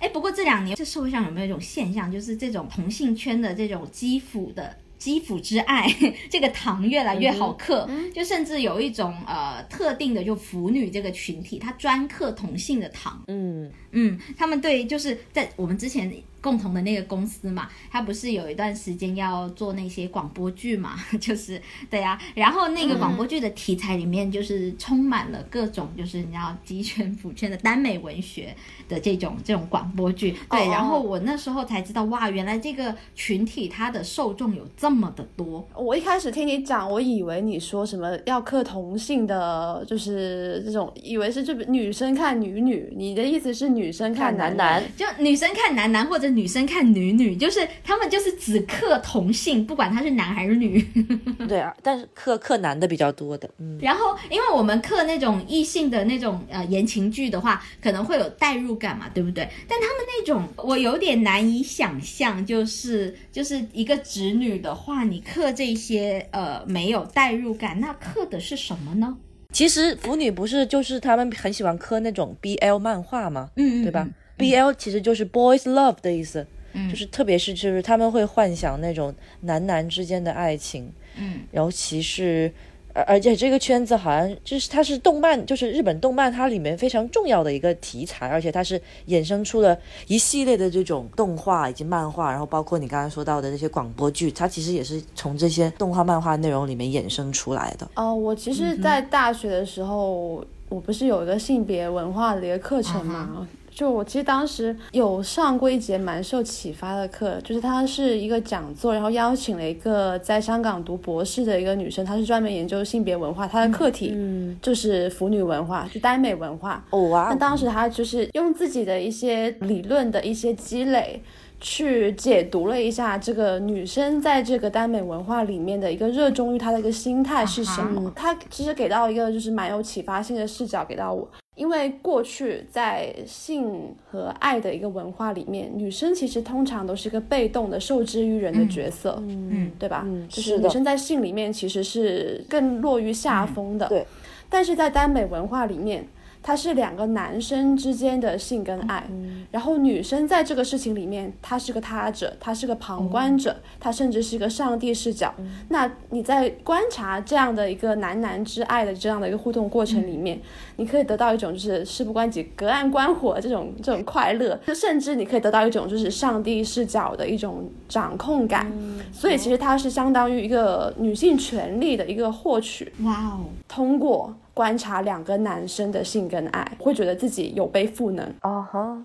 哎，不过这两年这社会上有没有一种现象，就是这种同性圈的这种基辅的。肌肤之爱，这个糖越来越好嗑，就甚至有一种呃特定的就腐女这个群体，她专嗑同性的糖。嗯嗯，他们对就是在我们之前。共同的那个公司嘛，他不是有一段时间要做那些广播剧嘛？就是对呀，然后那个广播剧的题材里面就是充满了各种就是你知道鸡圈腐圈的耽美文学的这种这种广播剧。对，然后我那时候才知道哇，原来这个群体它的受众有这么的多。我一开始听你讲，我以为你说什么要克同性的，就是这种，以为是这女生看女女，你的意思是女生看男男，就女生看男男或者。女生看女女，就是他们就是只克同性，不管他是男还是女。对啊，但是克克男的比较多的，嗯，然后，因为我们克那种异性的那种呃言情剧的话，可能会有代入感嘛，对不对？但他们那种我有点难以想象，就是就是一个直女的话，你克这些呃没有代入感，那克的是什么呢？其实腐女不是就是他们很喜欢磕那种 BL 漫画吗？嗯嗯对吧嗯？BL 其实就是 boys love 的意思，嗯就是特别是就是他们会幻想那种男男之间的爱情，嗯，尤其是。而而且这个圈子好像就是它是动漫，就是日本动漫它里面非常重要的一个题材，而且它是衍生出了一系列的这种动画以及漫画，然后包括你刚刚说到的那些广播剧，它其实也是从这些动画漫画内容里面衍生出来的。哦，我其实，在大学的时候，我不是有一个性别文化的一个课程嘛？就我其实当时有上过一节蛮受启发的课，就是它是一个讲座，然后邀请了一个在香港读博士的一个女生，她是专门研究性别文化，她的课题嗯，就是腐女文化，就耽美文化。哦哇那，当时她就是用自己的一些理论的一些积累，去解读了一下这个女生在这个耽美文化里面的一个热衷于她的一个心态是什么。她其实给到一个就是蛮有启发性的视角给到我。因为过去在性和爱的一个文化里面，女生其实通常都是一个被动的、受制于人的角色，嗯对吧？嗯就是女生在性里面其实是更落于下风的。对。但是在耽美文化里面，它是两个男生之间的性跟爱，然后女生在这个事情里面，她是个他者，她是个旁观者，她甚至是一个上帝视角。那你在观察这样的一个男男之爱的这样的一个互动过程里面，你可以得到一种就是事不关己、隔岸观火这种 这种快乐，就甚至你可以得到一种就是上帝视角的一种掌控感。所以其实它是相当于一个女性权利的一个获取。哇哦，通过观察两个男生的性跟爱，会觉得自己有被赋能。哦哈，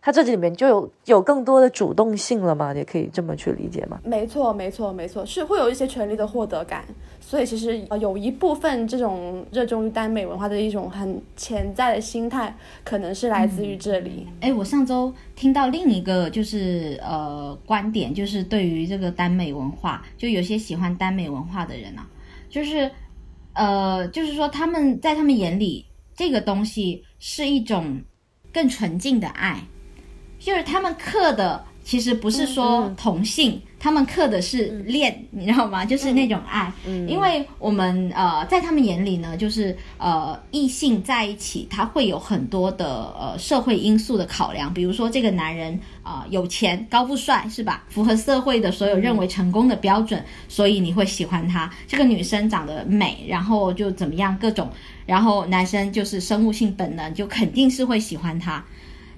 他这里面就有有更多的主动性了吗？也可以这么去理解吗？没错，没错，没错，是会有一些权利的获得感。所以其实呃有一部分这种热衷于耽美文化的一种很潜在的心态，可能是来自于这里。哎，我上周听到另一个就是呃观点，就是对于这个耽美文化，就有些喜欢耽美文化的人啊，就是呃，就是说他们在他们眼里，这个东西是一种更纯净的爱，就是他们刻的其实不是说同性，他们刻的是恋，你知道吗？就是那种爱。因为我们呃，在他们眼里呢，就是呃，异性在一起，他会有很多的呃社会因素的考量，比如说这个男人啊、呃有钱、高富帅，是吧？符合社会的所有认为成功的标准，所以你会喜欢他。这个女生长得美，然后就怎么样各种，然后男生就是生物性本能，就肯定是会喜欢他。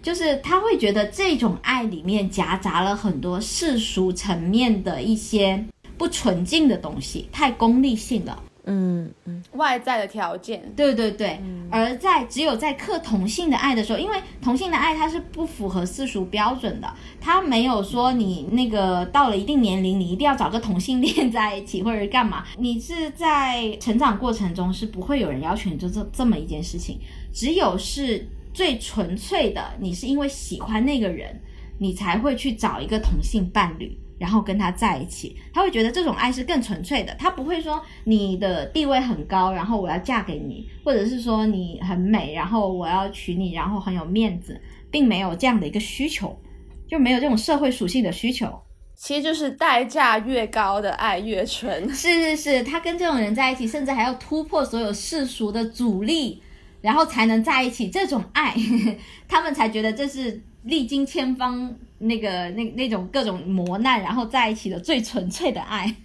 就是他会觉得这种爱里面夹杂了很多世俗层面的一些不纯净的东西，太功利性了。嗯嗯，外在的条件，对对对，而在只有在克同性的爱的时候，因为同性的爱它是不符合世俗标准的，它没有说你那个到了一定年龄，你一定要找个同性恋在一起或者干嘛，你是在成长过程中是不会有人要求你做这这么一件事情，只有是最纯粹的，你是因为喜欢那个人，你才会去找一个同性伴侣。然后跟他在一起，他会觉得这种爱是更纯粹的，他不会说你的地位很高，然后我要嫁给你，或者是说你很美，然后我要娶你，然后很有面子，并没有这样的一个需求，就没有这种社会属性的需求。其实就是代价越高的爱越纯。是是是，他跟这种人在一起，甚至还要突破所有世俗的阻力，然后才能在一起。这种爱，他们才觉得这是历经千方那个那那种各种磨难，然后在一起的最纯粹的爱。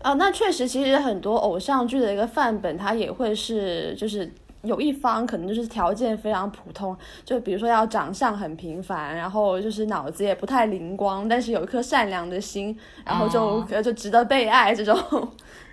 啊，那确实，其实很多偶像剧的一个范本，它也会是就是。有一方可能就是条件非常普通，就比如说要长相很平凡，然后就是脑子也不太灵光，但是有一颗善良的心，然后就、哦就值得被爱这种。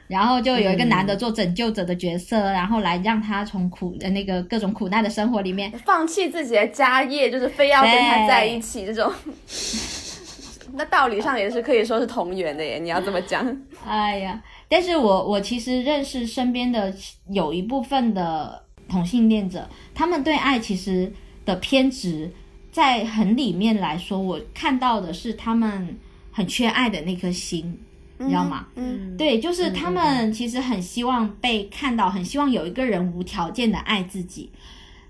然后就有一个男的做拯救者的角色，然后来让他从苦的那个各种苦难的生活里面，放弃自己的家业，就是非要跟他在一起这种。那道理上也是可以说是同源的耶，你要这么讲。哎呀，但是我我其实认识身边的有一部分的同性恋者，他们对爱其实的偏执，在很里面来说，我看到的是他们很缺爱的那颗心，你知道吗？嗯，对，就是他们其实很希望被看到，很希望有一个人无条件的爱自己。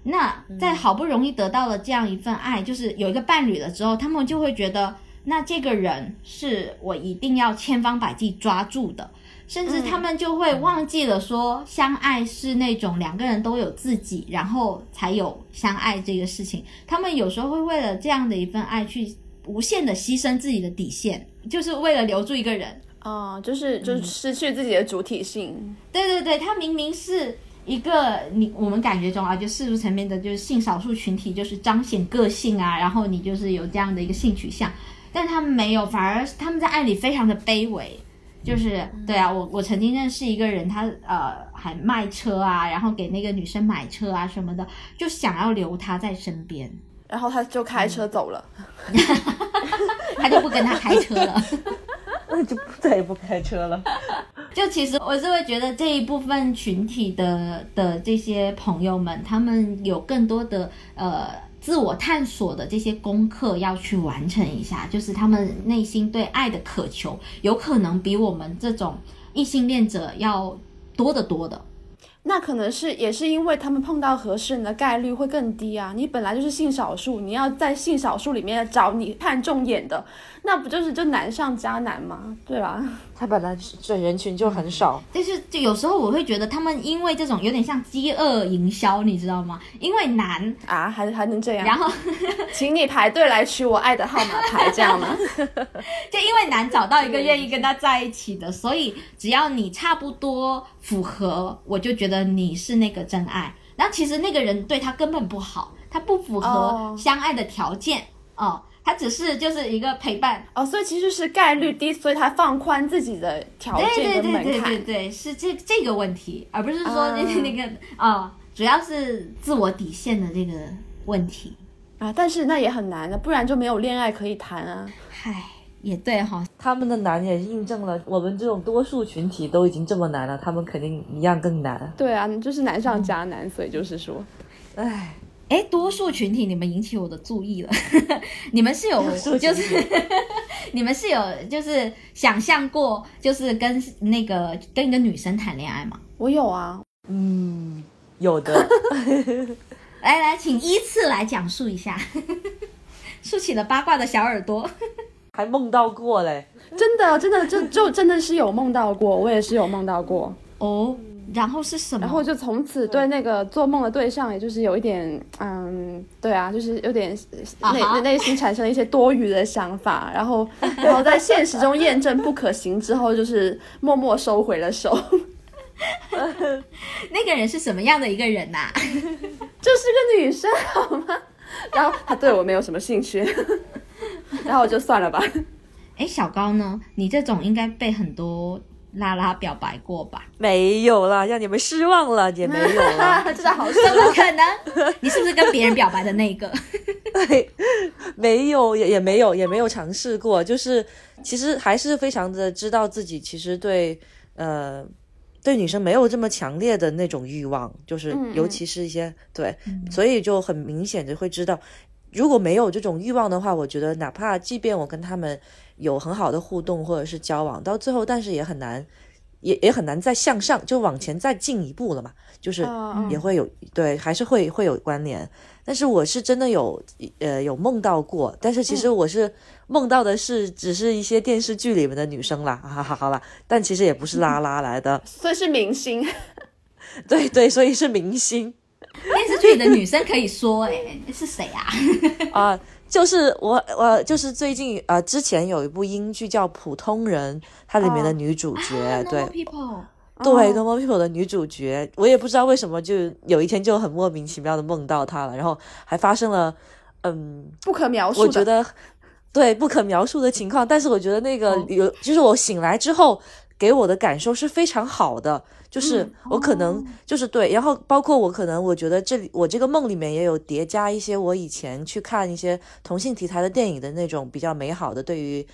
那在好不容易得到了这样一份爱，就是有一个伴侣了之后，他们就会觉得，那这个人是我一定要千方百计抓住的，甚至他们就会忘记了说，相爱是那种两个人都有自己，然后才有相爱这个事情。他们有时候会为了这样的一份爱去无限的牺牲自己的底线，就是为了留住一个人。哦，就是就是失去自己的主体性。对对对，他明明是一个你我们感觉中啊，就世俗层面的，就是性少数群体，就是彰显个性啊，然后你就是有这样的一个性取向，但他们没有，反而他们在爱里非常的卑微。就是对啊，我我曾经认识一个人，他呃还卖车啊，然后给那个女生买车啊什么的，就想要留她在身边，然后他就开车走了。他就不跟他开车了。那就再也不开车了。就其实我是会觉得这一部分群体的的这些朋友们，他们有更多的呃自我探索的这些功课要去完成一下，就是他们内心对爱的渴求，有可能比我们这种异性恋者要多得多的。那可能是也是因为他们碰到合适人的概率会更低啊。你本来就是性少数，你要在性少数里面找你看中眼的，那不就是就难上加难吗？对吧？他本来这人群就很少，但是就有时候我会觉得他们因为这种有点像饥饿营销，你知道吗？因为难，啊，还还能这样？然后 请你排队来取我爱的号码牌，这样吗？就因为难找到一个愿意跟他在一起的，所以只要你差不多符合，我就觉得你是那个真爱。然后其实那个人对他根本不好，他不符合哦相爱的条件哦，他只是就是一个陪伴。哦，所以其实是概率低，所以他放宽自己的条件跟门对对对对槛。对，是这这个问题，而不是说那个哦，主要是自我底线的这个问题。啊，但是那也很难的，不然就没有恋爱可以谈啊。嗨，也对哈、他们的难也印证了我们这种多数群体都已经这么难了，他们肯定一样更难。对啊，就是难上加难，所以就是说，唉，哎，多数群体，你们引起我的注意了。你们是有就是 你们是有就是想象过，就是跟那个跟一个女生谈恋爱吗？我有啊，嗯，有的。来来，请依次来讲述一下，竖起了八卦的小耳朵。还梦到过嘞，真的真的就就真的是有梦到过，我也是有梦到过，哦，然后是什么？然后就从此对那个做梦的对象，也就是有一点，嗯，对啊，就是有点内内心产生了一些多余的想法，然后然后在现实中验证不可行之后，就是默默收回了手，那个人是什么样的一个人呐、就是个女生好吗？然后他对我没有什么兴趣，然后我就算了吧。哎，小高呢？你这种应该被很多拉拉表白过吧？没有啦，让你们失望了，也没有啦。这是好事怎么可能？你是不是跟别人表白的那个？对，没有，也也没有，也没有尝试过。就是其实还是非常的知道自己其实对呃对女生没有这么强烈的那种欲望，就是嗯尤其是一些对，所以就很明显的会知道，如果没有这种欲望的话，我觉得哪怕即便我跟他们有很好的互动或者是交往，到最后但是也很难。也也很难再向上，就往前再进一步了嘛，就是嗯也会有对，还是会会有关联。但是我是真的有呃有梦到过，但是其实我是梦到的是只是一些电视剧里面的女生啦，哈哈好啦，但其实也不是拉拉来的，所以是明星，对对，所以是明星电视剧里的女生可以说、哎，是谁啊？啊、就是我我就是最近呃之前有一部英剧叫《普通人》，它里面的哦女主角、啊对 People。对《People》的女主角，我也不知道为什么，就有一天就很莫名其妙的梦到她了，然后还发生了，嗯，不可描述的。我觉得对不可描述的情况，但是我觉得那个哦有，就是我醒来之后给我的感受是非常好的，就是嗯我可能、哦就是对，然后包括我可能我觉得这里我这个梦里面也有叠加一些我以前去看一些同性题材的电影的那种比较美好的对于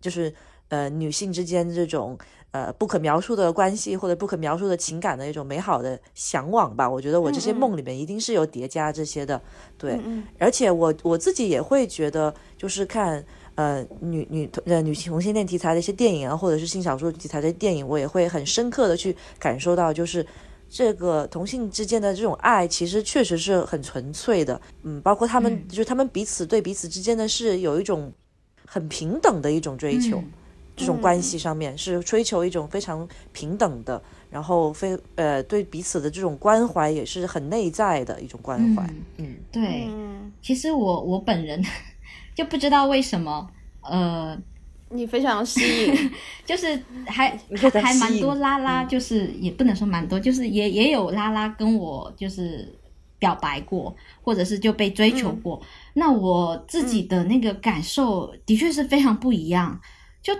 就是呃女性之间这种。呃不可描述的关系或者不可描述的情感的一种美好的向往吧。我觉得我这些梦里面一定是有叠加这些的，对，而且我我自己也会觉得，就是看呃女女呃女同性恋题材的一些电影啊，或者是性小说题材的电影，我也会很深刻的去感受到，就是这个同性之间的这种爱，其实确实是很纯粹的，嗯，包括他们就是他们彼此对彼此之间的是有一种很平等的一种追求。这种关系上面是追求一种非常平等的，然后非呃对彼此的这种关怀也是很内在的一种关怀。嗯，对。其实我我本人就不知道为什么，呃，你非常吸引，就是还还蛮多拉拉，就是也不能说蛮多，就是也也有拉拉跟我就是表白过，或者是就被追求过。那我自己的那个感受的确是非常不一样，就。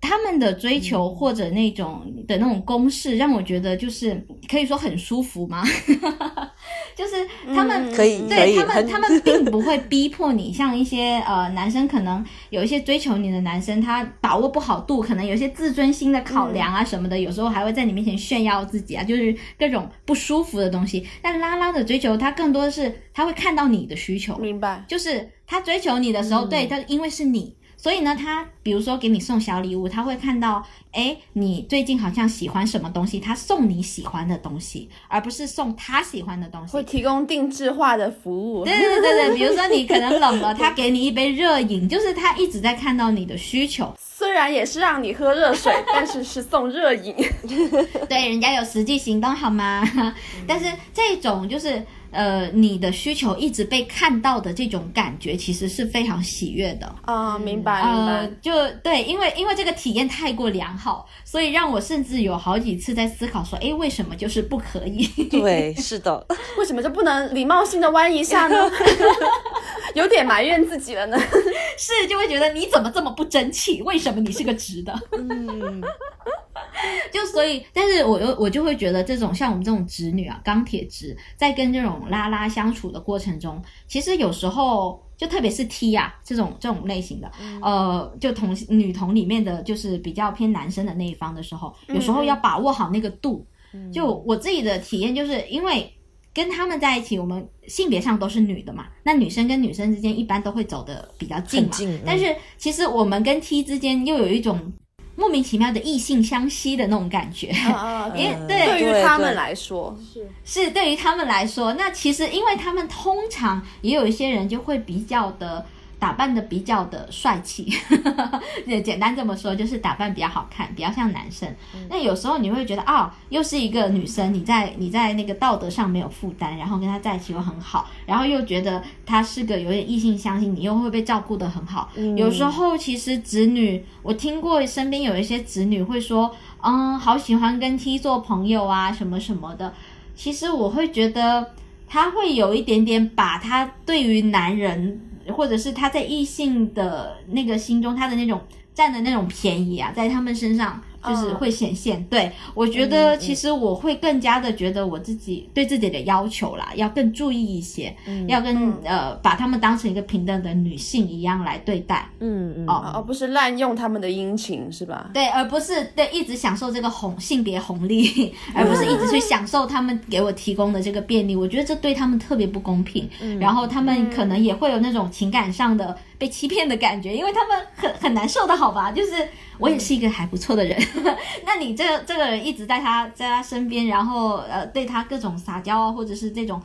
他们的追求或者那种的那种公式，让我觉得就是可以说很舒服吗？就是他们可以对他们，他们 并不会逼迫你。像一些呃男生，可能有一些追求你的男生，他把握不好度，可能有些自尊心的考量啊什么的，有时候还会在你面前炫耀自己啊，就是各种不舒服的东西。但拉拉的追求，他更多的是他会看到你的需求，明白？就是他追求你的时候，对他因为是你。所以呢，他比如说给你送小礼物，他会看到，哎，你最近好像喜欢什么东西，他送你喜欢的东西，而不是送他喜欢的东西。会提供定制化的服务。对对对对，比如说你可能冷了，他给你一杯热饮，就是他一直在看到你的需求。虽然也是让你喝热水，但是是送热饮。对，人家有实际行动好吗？但是这种就是。呃，你的需求一直被看到的这种感觉，其实是非常喜悦的啊！明白，明白。就对，因为因为这个体验太过良好，所以让我甚至有好几次在思考说，哎，为什么就是不可以？对，是的，为什么就不能礼貌性的弯一下呢？有点埋怨自己了呢。是，就会觉得你怎么这么不争气？为什么你是个直的？嗯。就所以，但是我又我就会觉得，这种像我们这种直女啊，钢铁直，在跟这种拉拉相处的过程中，其实有时候就特别是 T 啊这种这种类型的，呃，就同女同里面的就是比较偏男生的那一方的时候，有时候要把握好那个度。就我自己的体验，就是因为跟他们在一起，我们性别上都是女的嘛，那女生跟女生之间一般都会走的比较近嘛。但是其实我们跟 T 之间又有一种。莫名其妙的异性相吸的那种感觉，因为对于他们来说是是对于他们来说，那其实因为他们通常也有一些人就会比较的。打扮的比较的帅气，也简单这么说，就是打扮比较好看，比较像男生。那有时候你会觉得啊，又是一个女生，你在你在那个道德上没有负担，然后跟他在一起又很好，然后又觉得他是个有点异性相吸，你又会被照顾的很好。有时候其实子女，我听过身边有一些子女会说，嗯，好喜欢跟 T 做朋友啊，什么什么的。其实我会觉得他会有一点点把他对于男人。或者是他在异性的那个心中，他的那种占的那种便宜啊，在他们身上。就是会显现，对我觉得其实我会更加的觉得我自己对自己的要求啦，要更注意一些，要跟呃把他们当成一个平等的女性一样来对待，嗯嗯，哦，而不是滥用他们的殷勤，是吧？对，而不是对一直享受这个红性别红利，而不是一直去享受他们给我提供的这个便利，我觉得这对他们特别不公平，然后他们可能也会有那种情感上的被欺骗的感觉，因为他们很很难受的好吧，就是我也是一个还不错的人。那你这这个人一直在他在他身边，然后呃对他各种撒娇啊，或者是这种，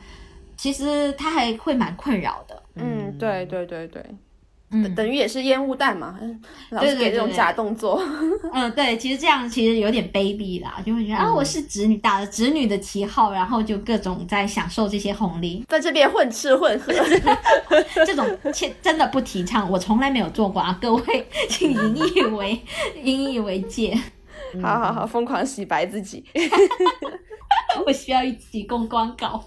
其实他还会蛮困扰的。嗯，对对对对。等等于也是烟雾弹嘛，老是给这种假动作。嗯，对，其实这样其实有点卑鄙啦，就会觉得啊，我是侄女，打着侄女的旗号，然后就各种在享受这些红利，在这边混吃混喝，这种切真的不提倡，我从来没有做过啊，各位请引以为引以为戒。好好好，疯狂洗白自己，我需要一起公关稿。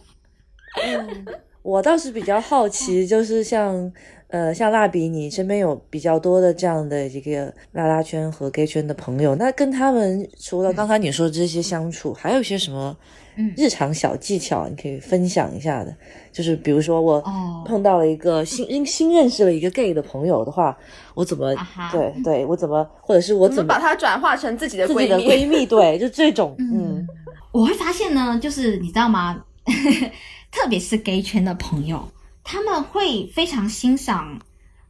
嗯我倒是比较好奇，就是像呃像蜡笔，你身边有比较多的这样的一个拉拉圈和 gay 圈的朋友，那跟他们除了刚刚你说的这些相处，还有一些什么日常小技巧，你可以分享一下的？就是比如说我哦碰到了一个新新认识了一个 gay 的朋友的话，我怎么啊对对我怎么，或者是我怎么怎么把它转化成自己的自己的闺蜜？闺蜜，对，就这种，嗯我会发现呢，就是你知道吗？特别是 gay 圈的朋友，他们会非常欣赏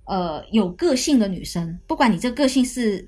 呃有个性的女生，不管你这个性是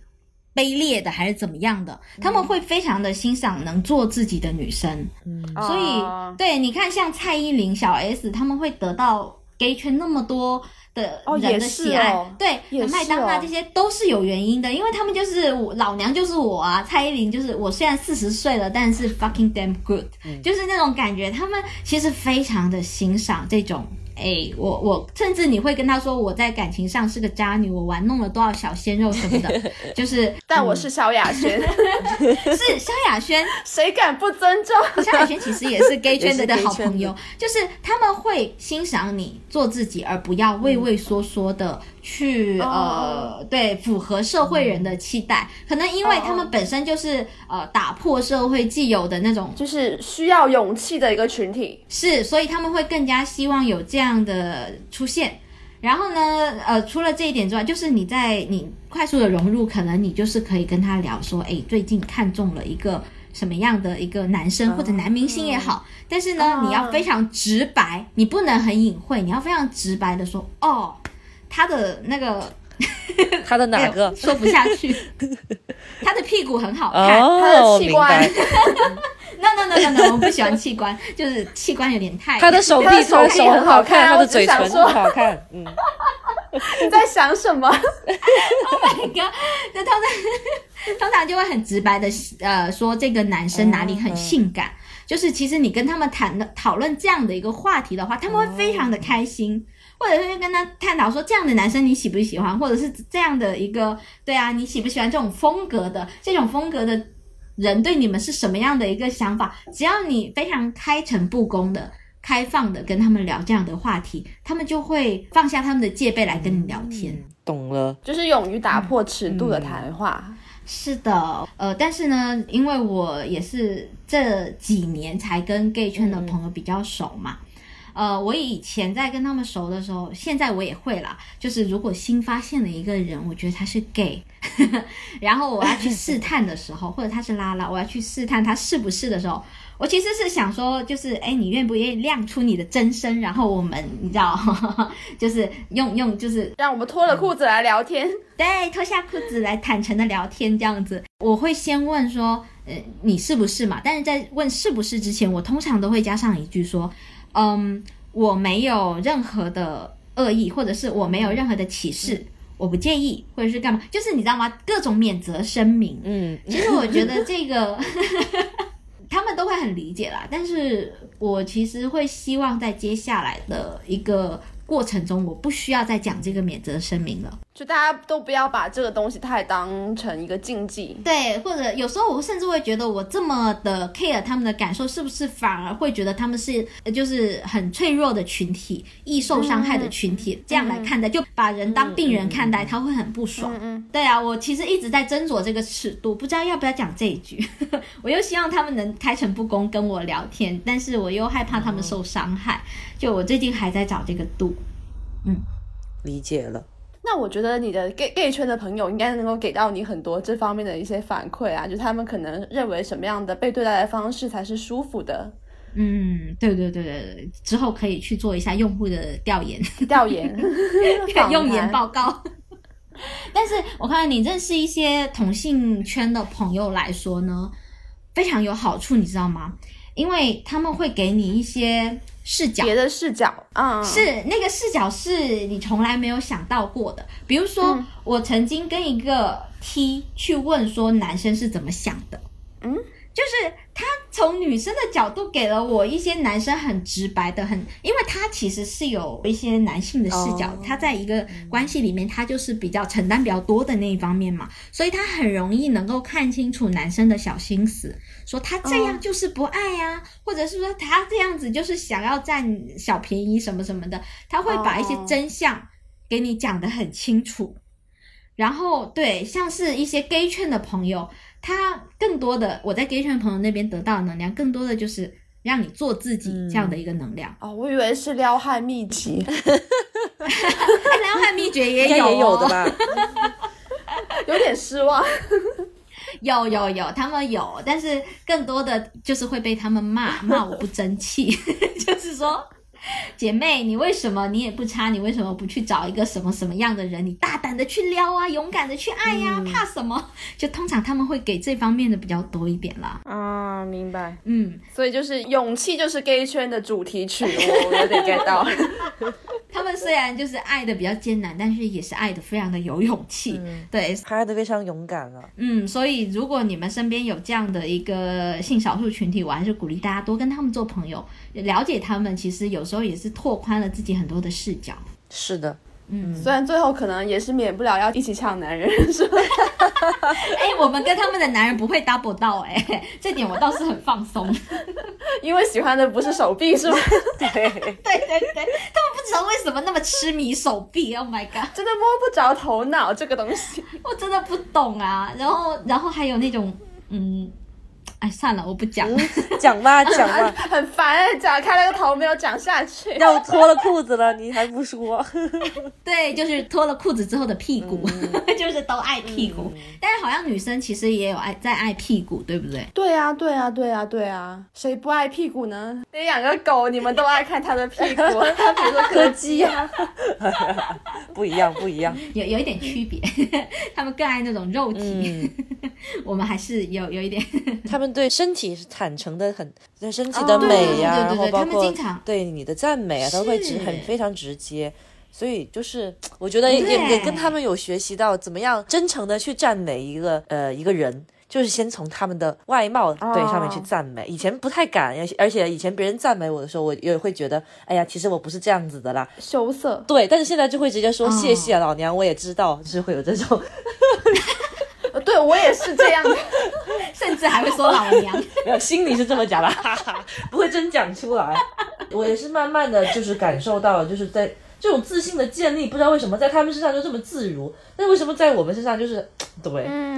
卑劣的还是怎么样的，他们会非常的欣赏能做自己的女生。嗯。所以，哦。对，你看像蔡依林、小 S，他们会得到 gay 圈那么多的哦人的喜爱，哦。对，麦当娜哦。这些都是有原因的，因为他们就是我老娘就是我啊，蔡依林就是我虽然四十岁了，但是 fucking damn good，、就是那种感觉，他们其实非常的欣赏这种。哎，我我甚至你会跟他说我在感情上是个渣女，我玩弄了多少小鲜肉什么的，就是但我是萧亚轩，是萧亚轩，谁敢不尊重？萧亚轩其实也是 gay 圈的的好朋友，就是他们会欣赏你做自己，而不要畏畏缩缩的去、呃，对符合社会人的期待。可能因为他们本身就是呃打破社会既有的那种就是需要勇气的一个群体。是，所以他们会更加希望有这样的出现。然后呢，呃，除了这一点之外，就是你在你快速的融入，可能你就是可以跟他聊说，哎，最近看中了一个什么样的一个男生或者男明星也好，但是呢，啊你要非常直白，你不能很隐晦，你要非常直白的说，哦，他的那个 他的哪个？说不下去，他的屁股很好看。哦，他的器官。no no no no no，我不喜欢器官，就是器官有点太他的手臂，他的手很好看，看我他的嘴唇只想说很好看，嗯，你在想什么？Oh？my god，那通常通常就会很直白的呃说这个男生哪里很性感，就是其实你跟他们谈的讨论这样的一个话题的话，他们会非常的开心。或者是跟他探讨说这样的男生你喜不喜欢，或者是这样的一个对啊，你喜不喜欢这种风格的这种风格的人对你们是什么样的一个想法？只要你非常开诚布公的、开放的跟他们聊这样的话题，他们就会放下他们的戒备来跟你聊天。懂了。就是勇于打破尺度的谈话。是的，呃，但是呢，因为我也是这几年才跟 gay 圈的朋友比较熟嘛，呃，我以前在跟他们熟的时候，现在我也会啦。就是如果新发现了一个人，我觉得他是 gay，然后我要去试探的时候，或者他是拉拉，我要去试探他是不是的时候，我其实是想说，就是哎，你愿不愿意亮出你的真身？然后我们你知道，就是用用就是让我们脱了裤子来聊天。对，脱下裤子来坦诚的聊天这样子。我会先问说，呃，你是不是嘛？但是在问是不是之前，我通常都会加上一句说，嗯，我没有任何的恶意，或者是我没有任何的歧视，我不介意，或者是干嘛？就是你知道吗？各种免责声明。嗯，其实我觉得这个 他们都会很理解啦，但是我其实会希望在接下来的一个过程中，我不需要再讲这个免责声明了。就大家都不要把这个东西太当成一个禁忌。对，或者有时候我甚至会觉得，我这么的 care 他们的感受，是不是反而会觉得他们是呃就是很脆弱的群体，易受伤害的群体？这样来看待，就把人当病人看待，他会很不爽。嗯对啊，我其实一直在斟酌这个尺度，不知道要不要讲这一句。我又希望他们能开诚布公跟我聊天，但是我又害怕他们受伤害。就我最近还在找这个度。嗯理解了。那我觉得你的 gay gay 圈的朋友应该能够给到你很多这方面的一些反馈啊，就他们可能认为什么样的被对待的方式才是舒服的嗯，对对对对对，之后可以去做一下用户的调研。调研 访用研报告。但是我看你认识一些同性圈的朋友来说呢，非常有好处，你知道吗？因为他们会给你一些视角，别的视角啊，嗯。是那个视角是你从来没有想到过的。比如说，嗯。我曾经跟一个 T 去问说男生是怎么想的，嗯，就是他从女生的角度给了我一些男生很直白的很，因为他其实是有一些男性的视角，他在一个关系里面，他就是比较承担比较多的那一方面嘛，所以他很容易能够看清楚男生的小心思，说他这样就是不爱呀，或者是说他这样子就是想要占小便宜什么什么的，他会把一些真相给你讲得很清楚。然后对，像是一些 gay 圈的朋友。他更多的我在 gay 圈朋友那边得到的能量，更多的就是让你做自己这样的一个能量。哦，我以为是撩汉秘籍，撩汉秘诀也有也有的吧？有点失望。有有有，他们有，但是更多的就是会被他们骂，骂我不争气，就是说。姐妹，你为什么你也不差？你为什么不去找一个什么什么样的人？你大胆的去撩啊，勇敢的去爱呀，怕什么？就通常他们会给这方面的比较多一点啦。啊，明白。嗯，所以就是勇气就是 gay 圈的主题曲，我有点 get 到。他们虽然就是爱的比较艰难，但是也是爱的非常的有勇气。对，爱的非常勇敢啊。嗯，所以如果你们身边有这样的一个性少数群体，我还是鼓励大家多跟他们做朋友，了解他们。其实有时候也是拓宽了自己很多的视角。是的。嗯，虽然最后可能也是免不了要一起抢男人，是吧？哎，我们跟他们的男人不会 double 到，哎，这点我倒是很放松，因为喜欢的不是手臂，是吧？对对对对，他们不知道为什么那么痴迷手臂，Oh my god，真的摸不着头脑这个东西，我真的不懂啊。然后，然后还有那种，嗯。哎，算了，我不讲，讲吧，讲吧，很烦，讲开了个头没有讲下去，要脱了裤子了，你还不说？对，就是脱了裤子之后的屁股，就是都爱屁股。但是好像女生其实也有爱在爱屁股，对不对？对啊，对啊，对啊，对啊，谁不爱屁股呢？你养个狗，你们都爱看它的屁股，比如说柯基啊，不一样，不一样，有有一点区别，他们更爱那种肉体，我们还是有有一点，他们。对身体是坦诚的，很对身体的美呀，然后包括对你的赞美啊，都会直很非常直接。所以就是我觉得也也跟他们有学习到怎么样真诚的去赞美一个呃一个人，就是先从他们的外貌对上面去赞美。以前不太敢，而且以前别人赞美我的时候，我也会觉得哎呀，其实我不是这样子的啦，羞涩。对，但是现在就会直接说谢谢老娘，我也知道就是会有这种。对我也是这样的，甚至还会说老娘，没有心里是这么讲的，哈哈，不会真讲出来。我也是慢慢的就是感受到，就是在这种自信的建立，不知道为什么在他们身上就这么自如，但为什么在我们身上就是，对，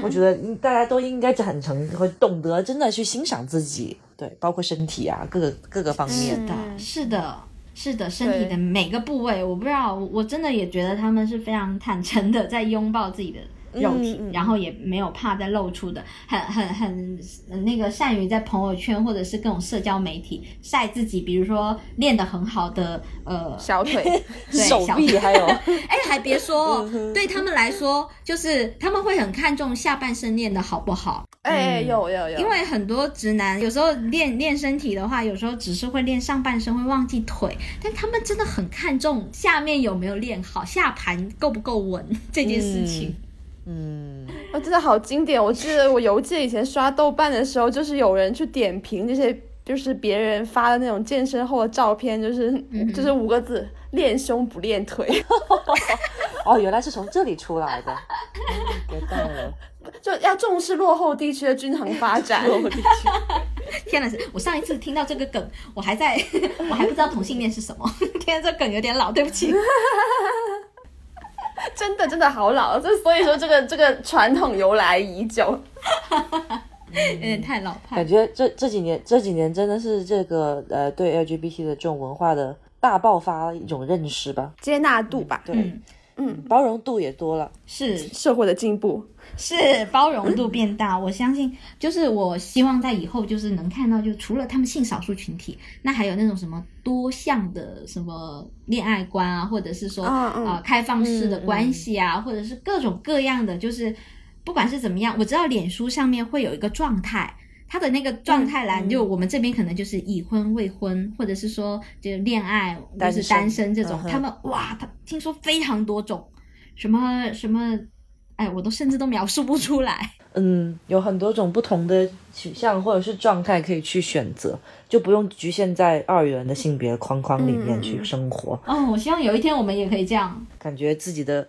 我觉得大家都应该坦诚，会懂得真的去欣赏自己，对，包括身体啊，各个各个方面的，是的，是的，身体的每个部位，我不知道，我真的也觉得他们是非常坦诚的在拥抱自己的。肉体，然后也没有怕再露出的，很很很那个善于在朋友圈或者是各种社交媒体晒自己，比如说练得很好的呃小腿、手臂，还有 哎还别说，对他们来说就是他们会很看重下半身练得好不好。哎，有有有，因为很多直男有时候练练身体的话，有时候只是会练上半身，会忘记腿，但他们真的很看重下面有没有练好，下盘够不够稳 这件事情。嗯，啊，真的好经典！我记得 我邮寄以前刷豆瓣的时候，就是有人去点评这些，就是别人发的那种健身后的照片，就是就是五个字：练胸不练腿。哦，原来是从这里出来的，别逗了，就要重视落后地区的均衡发展。落后地区，天哪！我上一次听到这个梗，我还在，我还不知道同性恋是什么。天，这梗有点老，对不起。真的真的好老，这所以说这个这个传统由来已久，有点太老派。感觉这这几年这几年真的是这个呃对 LGBT 的这种文化的大爆发一种认识吧，接纳度吧，对，嗯，包容度也多了，是。社会的进步。是包容度变大，我相信，就是我希望在以后就是能看到，就除了他们性少数群体，那还有那种什么多项的什么恋爱观啊，或者是说啊开放式的关系啊，或者是各种各样的，就是不管是怎么样，我知道脸书上面会有一个状态，他的那个状态栏，就我们这边可能就是已婚、未婚，或者是说就恋爱，就是单身这种，他们哇，他听说非常多种，什么什么。哎，我都甚至都描述不出来。嗯，有很多种不同的取向或者是状态可以去选择，就不用局限在二元的性别框框里面去生活。哦，我希望有一天我们也可以这样，感觉自己的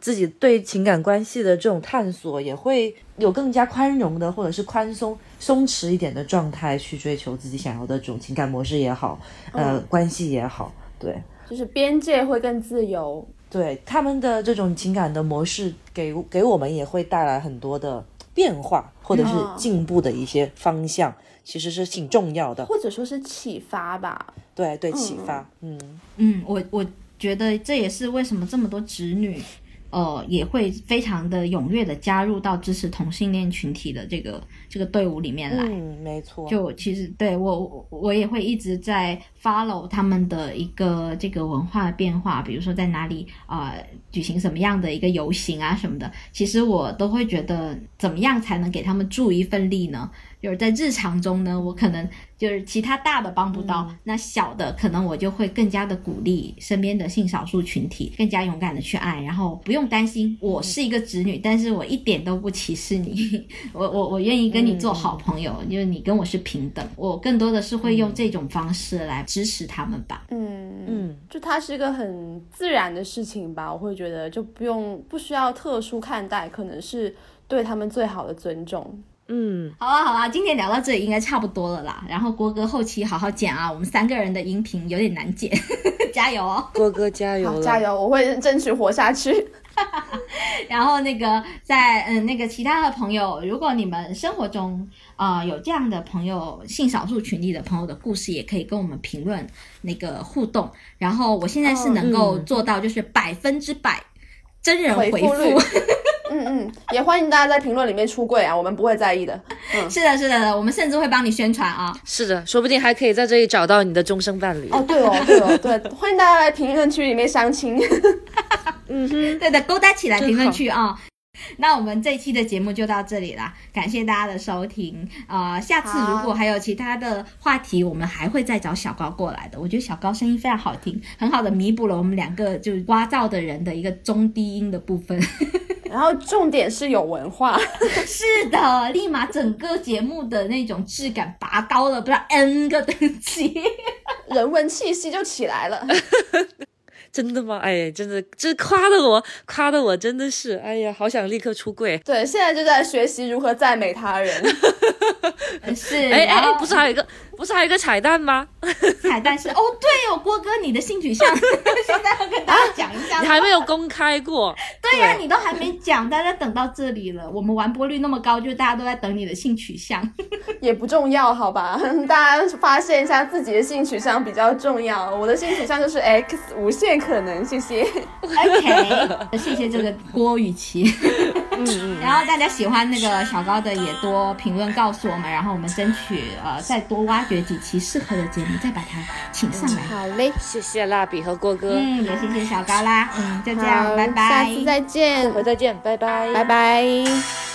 自己对情感关系的这种探索，也会有更加宽容的或者是宽松松弛一点的状态去追求自己想要的这种情感模式也好，呃，关系也好，对。就是边界会更自由，对他们的这种情感的模式，给给我们也会带来很多的变化，或者是进步的一些方向，其实是挺重要的，或者说是启发吧。对对，启发，嗯嗯，我我觉得这也是为什么这么多直女。呃，也会非常的踊跃的加入到支持同性恋群体的这个这个队伍里面来。嗯，没错。就其实对我我也会一直在 follow 他们的一个这个文化变化，比如说在哪里啊举行什么样的一个游行啊什么的，其实我都会觉得怎么样才能给他们助一份力呢？就是在日常中呢，我可能就是其他大的帮不到，那小的可能我就会更加的鼓励身边的性少数群体，更加勇敢的去爱，然后不用担心我是一个直女，但是我一点都不歧视你，我我我愿意跟你做好朋友，因为你跟我是平等，我更多的是会用这种方式来支持他们吧。嗯嗯，就它是一个很自然的事情吧，我会觉得就不用不需要特殊看待，可能是对他们最好的尊重。嗯，好啊，好啊，今天聊到这里应该差不多了啦。然后郭哥后期好好剪啊，我们三个人的音频有点难剪，加油哦，郭哥加油，加油，我会争取活下去。然后那个在嗯那个其他的朋友，如果你们生活中啊有这样的朋友，性少数群体的朋友的故事，也可以跟我们评论那个互动。然后我现在是能够做到就是百分之百真人回复。嗯 嗯嗯，也欢迎大家在评论里面出柜啊，我们不会在意的。嗯，是的，是的，我们甚至会帮你宣传啊。是的，说不定还可以在这里找到你的终生伴侣。哦，对哦，对哦，对，欢迎大家来评论区里面相亲。嗯哼，对的，勾搭起来评论区啊。那我们这一期的节目就到这里啦，感谢大家的收听啊！下次如果还有其他的话题，我们还会再找小高过来的。我觉得小高声音非常好听，很好的弥补了我们两个就是聒噪的人的一个中低音的部分。然后重点是有文化，是的，立马整个节目的那种质感拔高了不知道 n 个等级，人文气息就起来了。真的吗？哎，真的，这夸的我，夸的我真的是，哎呀，好想立刻出柜。对，现在就在学习如何赞美他人。是，哎哎，不是还有一个，不是还有一个彩蛋吗？彩蛋是哦，对哦，郭哥，你的性取向现在要跟大家讲一下。你还没有公开过。对呀，你都还没讲，大家等到这里了。我们完播率那么高，就大家都在等你的性取向。也不重要，好吧？大家发现一下自己的性取向比较重要。我的性取向就是 X，无限。可能，谢谢。OK，谢谢这个郭雨琪。嗯，然后大家喜欢那个小高的也多评论告诉我们，然后我们争取呃再多挖掘几期适合的节目，再把它请上来。好嘞，谢谢蜡笔和郭哥。嗯，也谢谢小高啦。嗯，就这样，拜拜。下次再见，回再见，拜拜，拜拜。